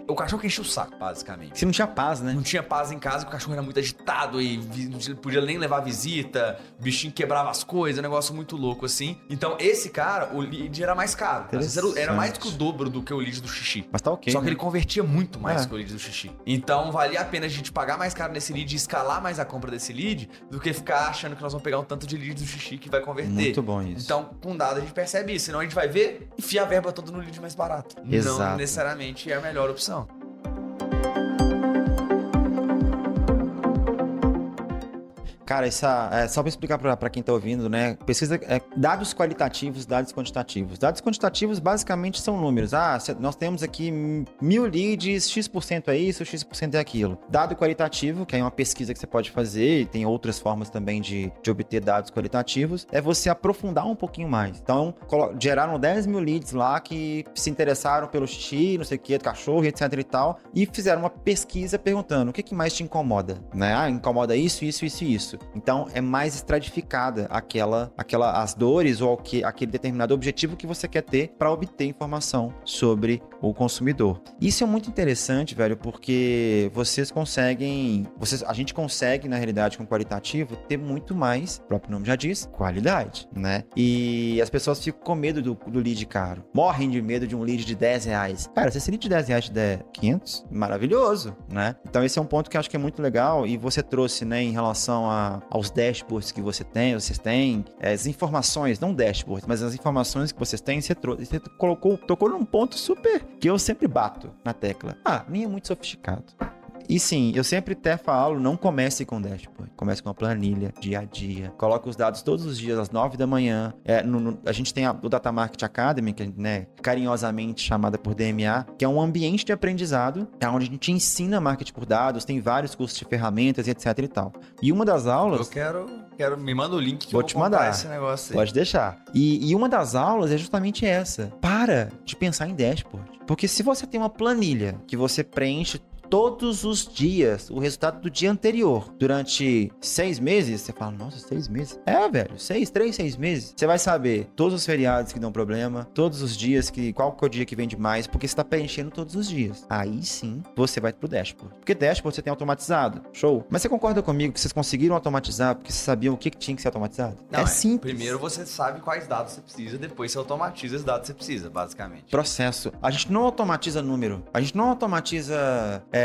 O cachorro que enchia o saco, basicamente. Você não tinha paz, né? Não tinha paz em casa, o cachorro era muito agitado e não podia nem levar visita, o bichinho quebrava as coisas, um negócio muito louco assim. Então, esse cara, o lead era mais caro. Às vezes era, era, mais que o dobro do que o lead do xixi. Mas tá ok. Só que né? ele convertia muito mais é. que o lead do xixi. Então, valia a pena a gente pagar mais caro nesse lead e escalar mais a compra desse lead do que ficar achando que nós vamos pegar um tanto de lead do xixi que vai converter. Muito bom isso. Então, com dado a gente percebe isso. Senão a gente vai ver, enfia a verba toda no lead mais barato. Exato. Não necessariamente é a melhor opção. Cara, essa, é, só para explicar para quem está ouvindo, né? Pesquisa é, dados qualitativos, dados quantitativos. Dados quantitativos basicamente são números. Ah, nós temos aqui mil leads, X% é isso, X% é aquilo. Dado qualitativo, que é uma pesquisa que você pode fazer, e tem outras formas também de, de obter dados qualitativos, é você aprofundar um pouquinho mais. Então, geraram 10 mil leads lá que se interessaram pelo xixi, não sei o que, cachorro, etc e tal, e fizeram uma pesquisa perguntando o que, que mais te incomoda, né? Ah, incomoda isso, isso, isso e isso. Então é mais estratificada aquela, aquela as dores ou aquele determinado objetivo que você quer ter para obter informação sobre o consumidor. Isso é muito interessante, velho, porque vocês conseguem, vocês, a gente consegue na realidade com qualitativo ter muito mais, o próprio nome já diz, qualidade, né? E as pessoas ficam com medo do, do lead caro, morrem de medo de um lead de 10 reais. Cara, se esse lead de 10 reais te der 500, maravilhoso, né? Então esse é um ponto que eu acho que é muito legal e você trouxe, né, em relação a aos dashboards que você tem, vocês têm, é, as informações, não dashboard, mas as informações que vocês têm, você, trouxe, você colocou, tocou num ponto super que eu sempre bato na tecla. Ah, nem é muito sofisticado. E sim, eu sempre até falo, não comece com dashboard. Comece com uma planilha, dia a dia. Coloque os dados todos os dias, às 9 da manhã. É, no- no- a gente tem a, o Data Market Academy, que é né, carinhosamente chamada por DMA, que é um ambiente de aprendizado, é onde a gente ensina marketing por dados, tem vários cursos de ferramentas etc e tal. E uma das Eu aulas... quero, quero. Me manda o link que Vou eu te vou comprar mandar. esse negócio aí. Pode deixar. E, e uma das aulas é justamente essa. Para de pensar em dashboard. Porque se você tem uma planilha que você preenche todos os dias o resultado do dia anterior durante seis meses, você fala, nossa, seis meses? É, velho, seis, três, seis meses. Você vai saber todos os feriados que dão problema, todos os dias que. qual que é o dia que vende mais, porque você está preenchendo todos os dias. Aí sim você vai pro dashboard. Porque dashboard você tem automatizado. Show. Mas você concorda comigo que vocês conseguiram automatizar porque vocês sabiam o que, tinha que ser automatizado? Não, é simples. Primeiro você sabe quais dados você precisa, depois você automatiza os dados que você precisa, basicamente. processo. A gente não automatiza número. A gente não automatiza é,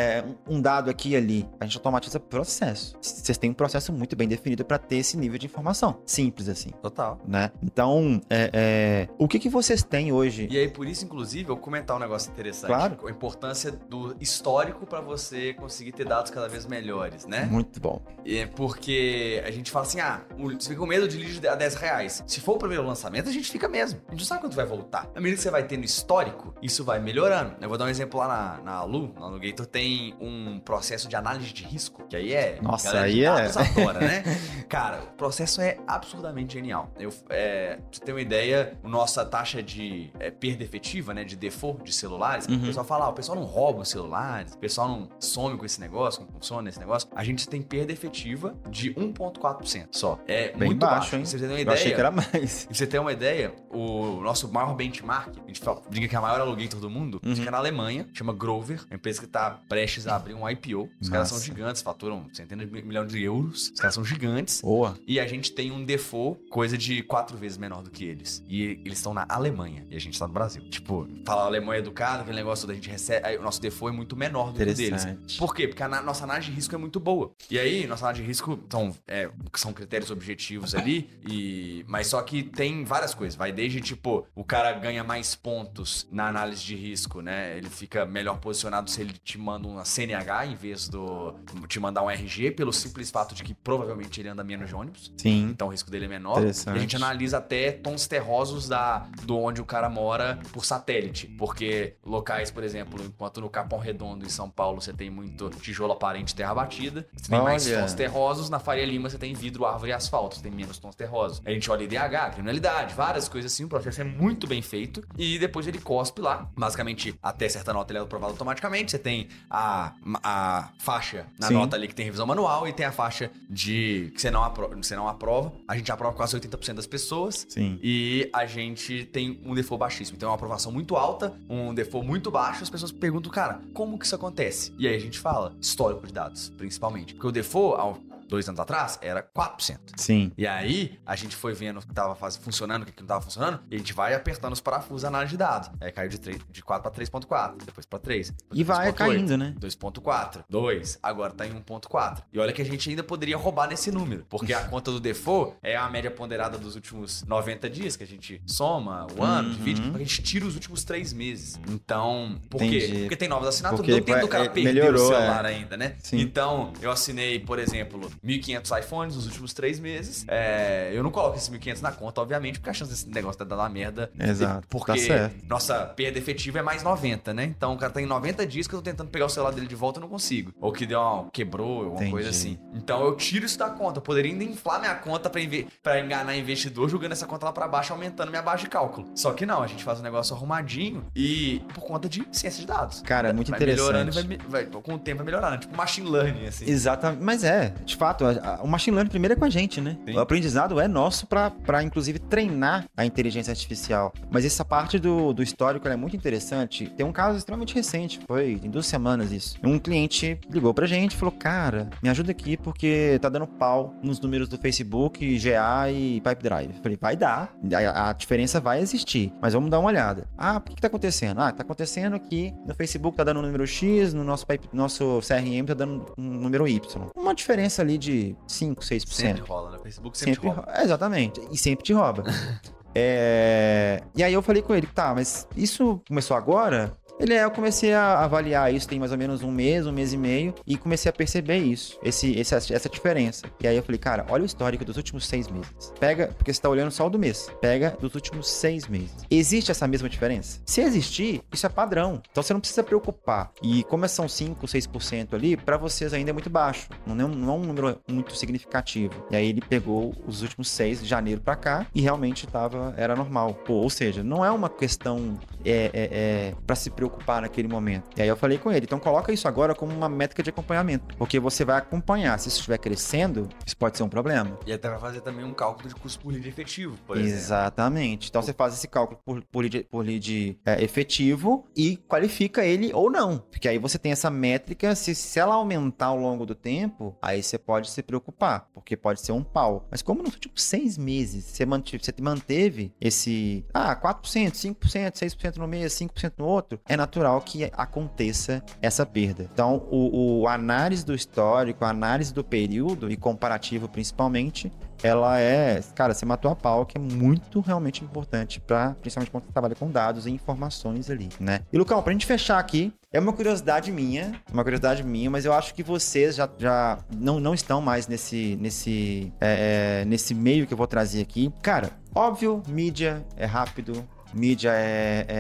um um dado aqui e ali. A gente automatiza processo. Vocês têm um processo muito bem definido para ter esse nível de informação. Simples assim. Total. Né? Então, é, é, o que, que vocês têm hoje? E aí, por isso, inclusive, eu vou comentar um negócio interessante. Claro. A importância do histórico para você conseguir ter dados cada vez melhores, né? Muito bom. É porque a gente fala assim, ah, você fica com medo de lead a 10 reais. Se for o primeiro lançamento, a gente fica mesmo. A gente não sabe quanto vai voltar. À medida que você vai tendo histórico, isso vai melhorando. Eu vou dar um exemplo lá na, na Alu, lá no Gator, tem um processo de análise de risco, que aí é... Nossa, aí é- adora, né? Cara, o processo é absurdamente genial. Eu, é, pra você ter uma ideia, nossa taxa de é, perda efetiva, né, de default de celulares, Uhum. o pessoal fala, ah, o pessoal não rouba os celulares, o pessoal não some com esse negócio, não funciona esse negócio. A gente tem perda efetiva de 1,4% só. É Bem muito baixo, baixo. hein? Pra você ter uma Eu achei ideia, que era mais. Pra você ter uma ideia, o nosso maior benchmark, a gente fala, diga que é a maior alugator do mundo, Uhum. fica na Alemanha, chama Grover, uma empresa que tá prestes a abrir um IPO. Os caras são gigantes, faturam centenas de mi- milhões de euros. Os caras são gigantes. Boa. E a gente tem um default coisa de quatro vezes menor do que eles. E eles estão na Alemanha. E a gente tá no Brasil. Tipo, fala Alemanha educada, aquele negócio da gente recebe. Aí o nosso default é muito menor do que o deles. Por quê? Porque a na- nossa análise de risco é muito boa. E aí, nossa análise de risco são, é, são critérios objetivos ali, e mas só que tem várias coisas. Vai desde, tipo, o cara ganha mais pontos na análise de risco, né? Ele fica melhor posicionado se ele te manda uma CNH em vez do te mandar um RG, pelo simples fato de que provavelmente ele anda menos de ônibus. Sim. Então o risco dele é menor. E a gente analisa até tons terrosos da, do onde o cara mora por satélite. Porque locais, por exemplo, enquanto no Capão Redondo, em São Paulo, você tem muito tijolo aparente e terra batida, você tem mais Olha. tons terrosos. Na Faria Lima, você tem vidro, árvore e asfalto, você tem menos tons terrosos. A gente olha IDH, criminalidade, várias coisas assim. O processo é muito bem feito. E depois ele cospe lá. Basicamente, até certa nota ele é aprovado automaticamente. Você tem a, a faixa na Sim. nota ali que tem revisão manual e tem a faixa de que você não, aprova, você não aprova. A gente aprova quase 80% das pessoas. Sim. E a gente tem um default baixíssimo. Então é uma aprovação muito alta, um default muito baixo. As pessoas perguntam, cara, como que isso acontece? E aí a gente fala, histórico de dados, principalmente. Porque o default, dois anos atrás, era 4%. Sim. E aí, a gente foi vendo o que tava faz- funcionando, o que não tava funcionando, e a gente vai apertando os parafusos da análise de dados. Aí caiu de, 3, de 4 para 3.4, depois para 3. E vai caindo, né? 2.4, 2, agora tá em 1.4. E olha que a gente ainda poderia roubar nesse número, porque a conta do default é a média ponderada dos últimos 90 dias, que a gente soma o ano, Uhum. divide, a gente tira os últimos 3 meses. Então, por Entendi. quê? Porque tem novas assinaturas, Porque não tem do cara é, perder melhorou, o celular é. ainda, né? Sim. Então, eu assinei, por exemplo, 1.500 iPhones nos últimos 3 meses. É, eu não coloco esses 1.500 na conta, obviamente, porque a chance desse negócio tá dando uma merda. Exato, Porque tá nossa perda efetiva é mais 90, né? Então o cara tem 90 dias que eu tô tentando pegar o celular dele de volta e não consigo. Ou que deu uma, quebrou, alguma Entendi. coisa assim. Então eu tiro isso da conta. Eu poderia ainda inflar minha conta pra, pra enganar investidor, jogando essa conta lá pra baixo, aumentando minha base de cálculo. Só que não, a gente faz um negócio arrumadinho e por conta de ciência de dados. Cara, muito vai melhorando e interessante. vai, me- vai- com o tempo vai melhorando. Tipo machine learning, assim. Exatamente, mas é, de fato, a- a- o machine learning primeiro é com a gente, né? Sim. O aprendizado é nosso para inclusive treinar a inteligência artificial. Mas essa parte do, do histórico é muito interessante. Tem um caso extremamente recente, foi em duas semanas isso. Um cliente ligou pra gente e falou: Cara, me ajuda aqui porque tá dando pau nos números do Facebook, GA e Pipedrive. Eu Falei, vai dar. A, a diferença vai existir, mas vamos dar uma olhada. Ah, por que, que tá acontecendo? Ah, tá acontecendo que no Facebook tá dando um número X, no nosso, pipe- nosso CRM tá dando um número Y. Uma diferença ali ali de 5, 6%. Sempre rola, né? O Facebook sempre, Sempre rouba. ro- Exatamente. E sempre te rouba. É, E aí eu falei com ele, tá, mas isso começou agora? Ele é, eu comecei a avaliar isso tem mais ou menos um mês, um mês e meio, e comecei a perceber isso, esse, esse- essa diferença. E aí eu falei, cara, olha o histórico dos últimos seis meses. Pega, porque você tá olhando só o do mês. Pega dos últimos seis meses. Existe essa mesma diferença? Se existir, isso é padrão. Então você não precisa preocupar. E como são 5, 6% ali, pra vocês ainda é muito baixo. Não é, um, não é um número muito significativo. E aí ele pegou os últimos seis de janeiro pra cá e realmente tava, era normal. Pô, ou seja, não é uma questão é, é, é, para se preocupar naquele momento. E aí eu falei com ele, então coloca isso agora como uma métrica de acompanhamento, porque você vai acompanhar. Se isso estiver crescendo, isso pode ser um problema. E até vai fazer também um cálculo de custo por lead efetivo, por exemplo. Exatamente. Então você faz esse cálculo por, por lead, por lead, é, efetivo e qualifica ele ou não. Porque aí você tem essa métrica, se, se ela aumentar ao longo do tempo, aí você pode se preocupar, porque pode ser um pau. Mas como nos últimos seis meses você manteve, você manteve esse ah, 4%, 5%, 6% no mês, 5% no outro, é natural que aconteça essa perda. Então, o, o análise do histórico, a análise do período e comparativo principalmente, ela é, cara, você matou a pau, que é muito realmente importante para, principalmente quando você trabalha com dados e informações ali, né? E Lucão, pra gente fechar aqui, é uma curiosidade minha, uma curiosidade minha, mas eu acho que vocês já, já não, não estão mais nesse, nesse, é, é, nesse meio que eu vou trazer aqui. Cara, óbvio, mídia é rápido, mídia é, é-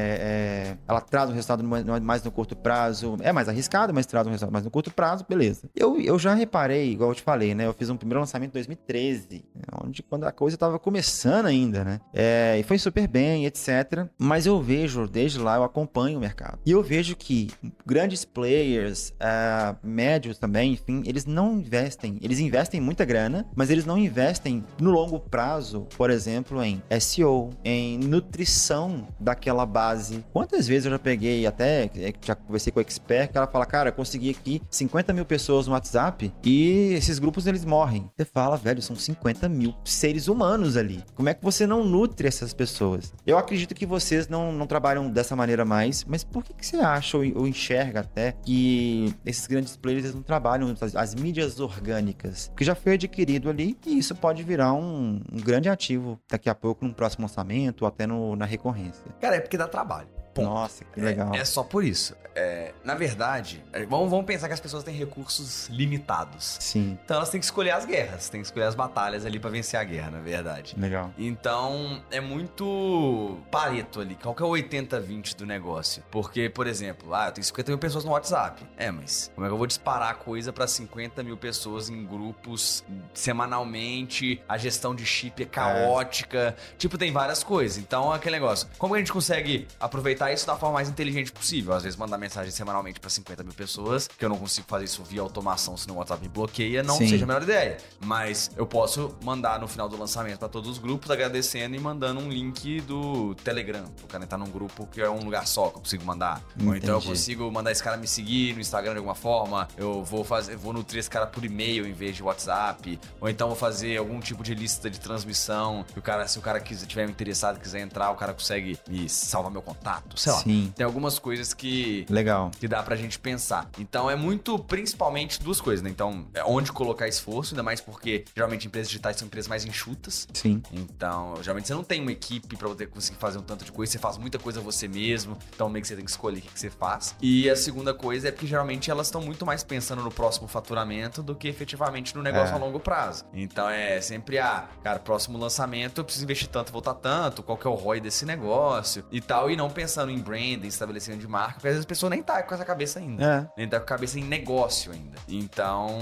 é- ela traz um resultado mais- no curto prazo, é mais arriscado, mas traz um resultado mais no curto prazo, beleza. Eu, eu já reparei, igual eu te falei, né? Eu fiz um primeiro lançamento em 2013, onde quando a coisa tava começando ainda, né? É, e foi super bem, etc. Mas eu vejo, desde lá, eu acompanho o mercado. E eu vejo que grandes players, ah, médios também, enfim, eles não investem, eles investem muita grana, mas eles não investem no longo prazo, por exemplo, em SEO, em nutrição daquela base. Quantas vezes eu já peguei, até eh, já conversei com a expert, que ela fala, cara, eu consegui aqui 50 mil pessoas no WhatsApp e esses grupos eles morrem. Você fala, velho, são 50 mil seres humanos ali. Como é que você não nutre essas pessoas? Eu acredito que vocês não, não trabalham dessa maneira mais, mas por que, que você acha ou, ou enxerga até que esses grandes players não trabalham as, as mídias orgânicas? Que já foi adquirido ali e isso pode virar um, um grande ativo daqui a pouco, no próximo lançamento ou até no, na recorrência. Cara, é porque dá trabalho. Ponto. Nossa, que legal. É, é só por isso. É, na verdade, é, vamos, vamos pensar que as pessoas têm recursos limitados. Sim, Então elas têm que escolher as guerras, têm que escolher as batalhas ali pra vencer a guerra, na verdade. legal. Então, é muito pareto ali. Qual que é o 80-20 do negócio? Porque, por exemplo, ah, eu tenho 50 mil pessoas no WhatsApp. É, mas como é que eu vou disparar coisa pra 50 mil pessoas em grupos semanalmente? A gestão de chip é caótica. Tipo, tem várias coisas. Então, é aquele negócio. Como a gente consegue aproveitar isso da forma mais inteligente possível? Às vezes, mandar mensagem semanalmente pra 50 mil pessoas, que eu não consigo fazer isso via automação, senão o WhatsApp me bloqueia, não Sim. seja a menor ideia. Mas eu posso mandar no final do lançamento pra todos os grupos, agradecendo e mandando um link do Telegram. O cara entrar num grupo que é um lugar só que eu consigo mandar. Ou então eu Entendi. consigo mandar esse cara me seguir no Instagram de alguma forma. Eu vou fazer, vou nutrir esse cara por e-mail em vez de WhatsApp. Ou então vou fazer algum tipo de lista de transmissão. Que o cara, se o cara quiser, tiver interessado, quiser entrar, o cara consegue me salvar meu contato. Sei lá. Sim. Tem algumas coisas que Legal. que dá pra gente pensar. Então é muito, principalmente, duas coisas, né? Então, é onde colocar esforço, ainda mais porque geralmente empresas digitais são empresas mais enxutas. Sim. Então, geralmente você não tem uma equipe pra poder conseguir fazer um tanto de coisa, você faz muita coisa você mesmo, então meio que você tem que escolher o que você faz. E a segunda coisa é porque geralmente elas estão muito mais pensando no próximo faturamento do que efetivamente no negócio É. a longo prazo. Então é sempre, ah, cara, próximo lançamento eu preciso investir tanto, voltar tanto, qual que é o ROI desse negócio e tal, e não pensando em branding, estabelecimento de marca, porque às vezes a pessoa nem tá com essa cabeça ainda. É. Nem tá com a cabeça em negócio ainda. Então,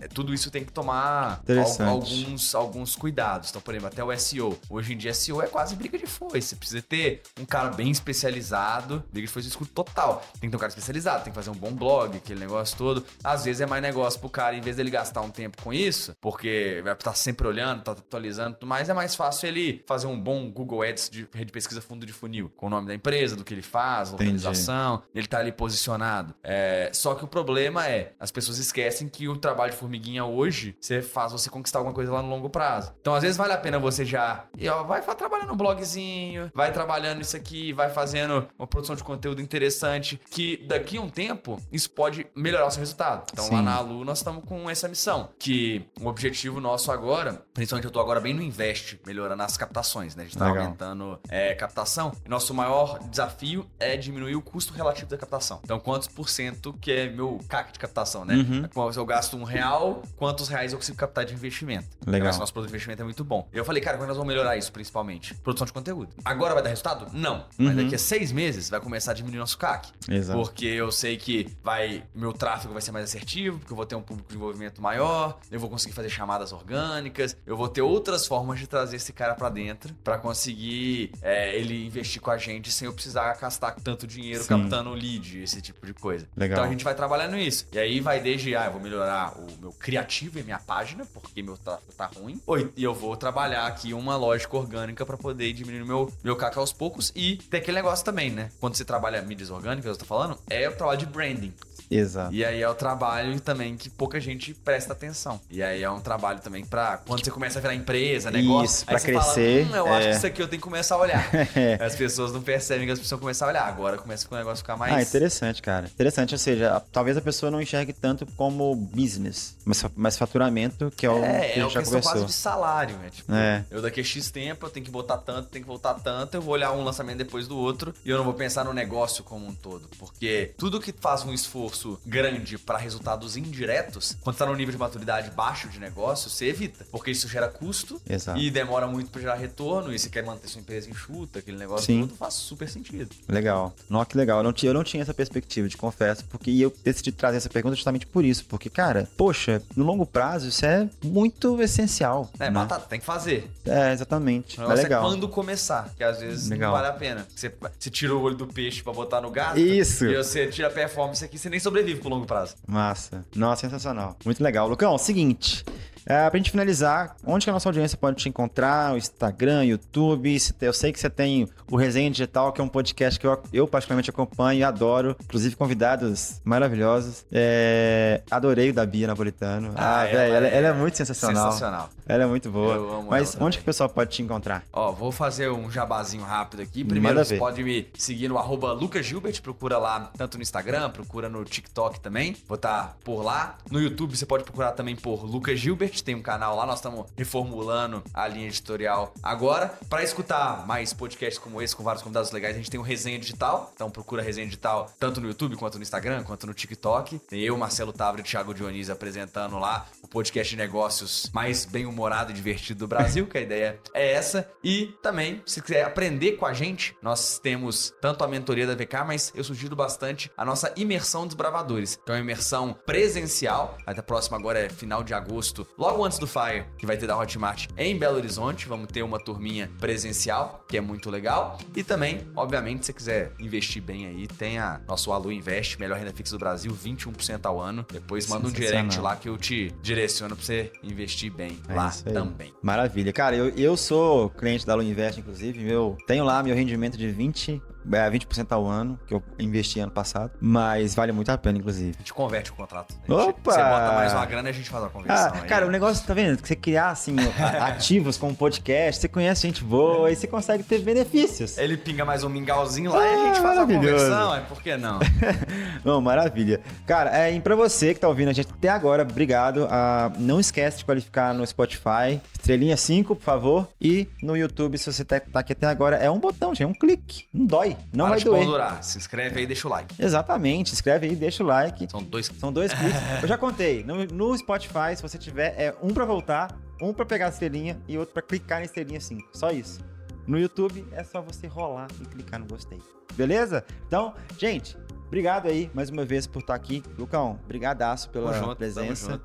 é, tudo isso tem que tomar alguns, alguns cuidados. Então, por exemplo, até o SEO. Hoje em dia, SEO é quase briga de foice. Você precisa ter um cara bem especializado. Briga de foice eu escuto total. Tem que ter um cara especializado, tem que fazer um bom blog, aquele negócio todo. Às vezes é mais negócio pro cara, em vez dele gastar um tempo com isso, porque vai estar sempre olhando, tá atualizando tudo mais, é mais fácil ele fazer um bom Google Ads de rede de pesquisa fundo de funil, com o nome da empresa do que ele faz, localização, ele tá ali posicionado. É, só que o problema é, as pessoas esquecem que o trabalho de formiguinha hoje, você faz você conquistar alguma coisa lá no longo prazo. Então, às vezes, vale a pena você já, e, ó, vai trabalhando um blogzinho, vai trabalhando isso aqui, vai fazendo uma produção de conteúdo interessante, que daqui a um tempo, isso pode melhorar o seu resultado. Então, Sim. lá na Alu, nós estamos com essa missão, que o objetivo nosso agora, principalmente eu tô agora bem no Invest, melhorando as captações, né? A gente tá Legal. aumentando é, captação. Nosso maior desafio é diminuir o custo relativo da captação. Então, quantos por cento que é meu CAC de captação, né? Uhum. Se eu gasto um real, quantos reais eu consigo captar de investimento? Legal. Então, nosso produto de investimento é muito bom. Eu falei, cara, como nós vamos melhorar isso, principalmente? Produção de conteúdo. Agora vai dar resultado? Não. Uhum. Mas daqui a seis meses vai começar a diminuir nosso CAC. Exato. Porque eu sei que vai, meu tráfego vai ser mais assertivo, porque eu vou ter um público de envolvimento maior, eu vou conseguir fazer chamadas orgânicas, eu vou ter outras formas de trazer esse cara para dentro para conseguir é, ele investir com a gente sem eu precisar gastar tanto dinheiro Sim. captando lead, esse tipo de coisa. Legal. Então a gente vai trabalhando isso. E aí vai desde, ah, eu vou melhorar o meu criativo e minha página, porque meu tráfego tá ruim, e eu vou trabalhar aqui uma lógica orgânica para poder diminuir meu, meu CAC aos poucos e ter aquele negócio também, né? Quando você trabalha mídias orgânicas, eu tô falando, é o trabalho de branding. Exato. E aí é o trabalho também que pouca gente presta atenção. E aí é um trabalho também para quando você começa a virar empresa, negócio, isso, para crescer. Fala, hum, eu é... acho que isso aqui eu tenho que começar a olhar. As pessoas não percebem que as pessoas começam a olhar. Agora começa o negócio ficar mais. Ah, interessante, cara. Interessante, ou seja, talvez a pessoa não enxergue tanto como business, mas, mas faturamento, que é o é, que a gente é já conversou. quase de salário, né? Tipo, é. eu daqui a X tempo eu tenho que botar tanto, tenho que voltar tanto, eu vou olhar um lançamento depois do outro e eu não vou pensar no negócio como um todo. Porque tudo que faz um esforço grande para resultados indiretos, quando está no nível de maturidade baixo de negócio, você evita. Porque isso gera custo Exato. e demora muito para gerar retorno. E você quer manter sua empresa enxuta, aquele negócio Sim. tudo faz super sentido. Legal. Nossa, que legal. Eu não, tinha, eu não tinha essa perspectiva, te confesso, porque eu decidi trazer essa pergunta justamente por isso. Porque, cara, poxa, no longo prazo isso é muito essencial. É, né? batata, tem que fazer. É, exatamente. É legal. É quando começar, que às vezes legal. não vale a pena. Você, você tira o olho do peixe para botar no gato. Isso. E você tira a performance aqui, você nem sobrevive pro longo prazo. Massa. Nossa, sensacional. Muito legal. Lucão, seguinte. É, pra gente finalizar, onde que a nossa audiência pode te encontrar? O Instagram, YouTube? Eu sei que você tem o Resenha Digital, que é um podcast que eu, eu particularmente acompanho e adoro. Inclusive, convidados maravilhosos. É, adorei o da Bia Napolitano. Ah, ah velho, ela, ela, é muito sensacional. Sensacional. Ela é muito boa. Eu amo Mas onde que o pessoal pode te encontrar? Ó, vou fazer um jabazinho rápido aqui. Primeiro, você pode me seguir no arroba lucasgilbert, procura lá tanto no Instagram, procura no TikTok também. Vou estar tá por lá. No YouTube você pode procurar também por Lucas Gilbert tem um canal lá, nós estamos reformulando a linha editorial agora. Para escutar mais podcasts como esse, com vários convidados legais, a gente tem o Resenha Digital. Então procura Resenha Digital tanto no YouTube, quanto no Instagram, quanto no TikTok. Tem eu, Marcelo Tavre e Thiago Dionísio apresentando lá o podcast de negócios mais bem-humorado e divertido do Brasil, que a ideia é essa. E também, se quiser aprender com a gente, nós temos tanto a mentoria da VK, mas eu sugiro bastante a nossa imersão dos bravadores. Então, é uma imersão presencial. Até a próxima agora é final de agosto. Logo antes do Fire, que vai ter da Hotmart em Belo Horizonte. Vamos ter uma turminha presencial, que é muito legal. E também, obviamente, se você quiser investir bem aí, tem a nosso Alu Invest, melhor renda fixa do Brasil, 21% ao ano. Depois manda um direct lá que eu te direciono pra você investir bem é lá também. Maravilha. Cara, eu, eu sou cliente da Alu Invest, inclusive. Meu, tenho lá meu rendimento de 20 é 20% ao ano, que eu investi ano passado, mas vale muito a pena, inclusive. A gente converte o contrato. Opa! Você bota mais uma grana e a gente faz a conversão. Ah, cara, o negócio, tá vendo? Que você criar, assim, ativos como podcast, você conhece gente boa e você consegue ter benefícios. Ele pinga mais um mingauzinho lá ah, e a gente faz a conversão, é por que não? Bom, maravilha. Cara, é, e pra você que tá ouvindo a gente até agora, obrigado. Ah, não esquece de qualificar no Spotify, estrelinha 5, por favor, e no YouTube, se você tá, tá aqui até agora, é um botão, gente, é um clique, não dói não Para vai doer. Se inscreve aí, deixa o like. Exatamente, inscreve aí, deixa o like. São dois. São dois cliques. Eu já contei. No, no, Spotify, se você tiver, é um para voltar, um para pegar a estrelinha e outro para clicar na estrelinha 5. Só isso. No YouTube é só você rolar e clicar no gostei. Beleza? Então, gente, obrigado aí mais uma vez por estar aqui. Lucão, brigadaço pela junto, presença.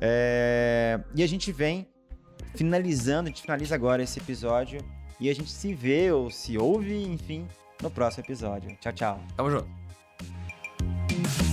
É... E a gente vem finalizando, a gente finaliza agora esse episódio e a gente se vê ou se ouve, enfim, no próximo episódio. Tchau, tchau. Tamo junto.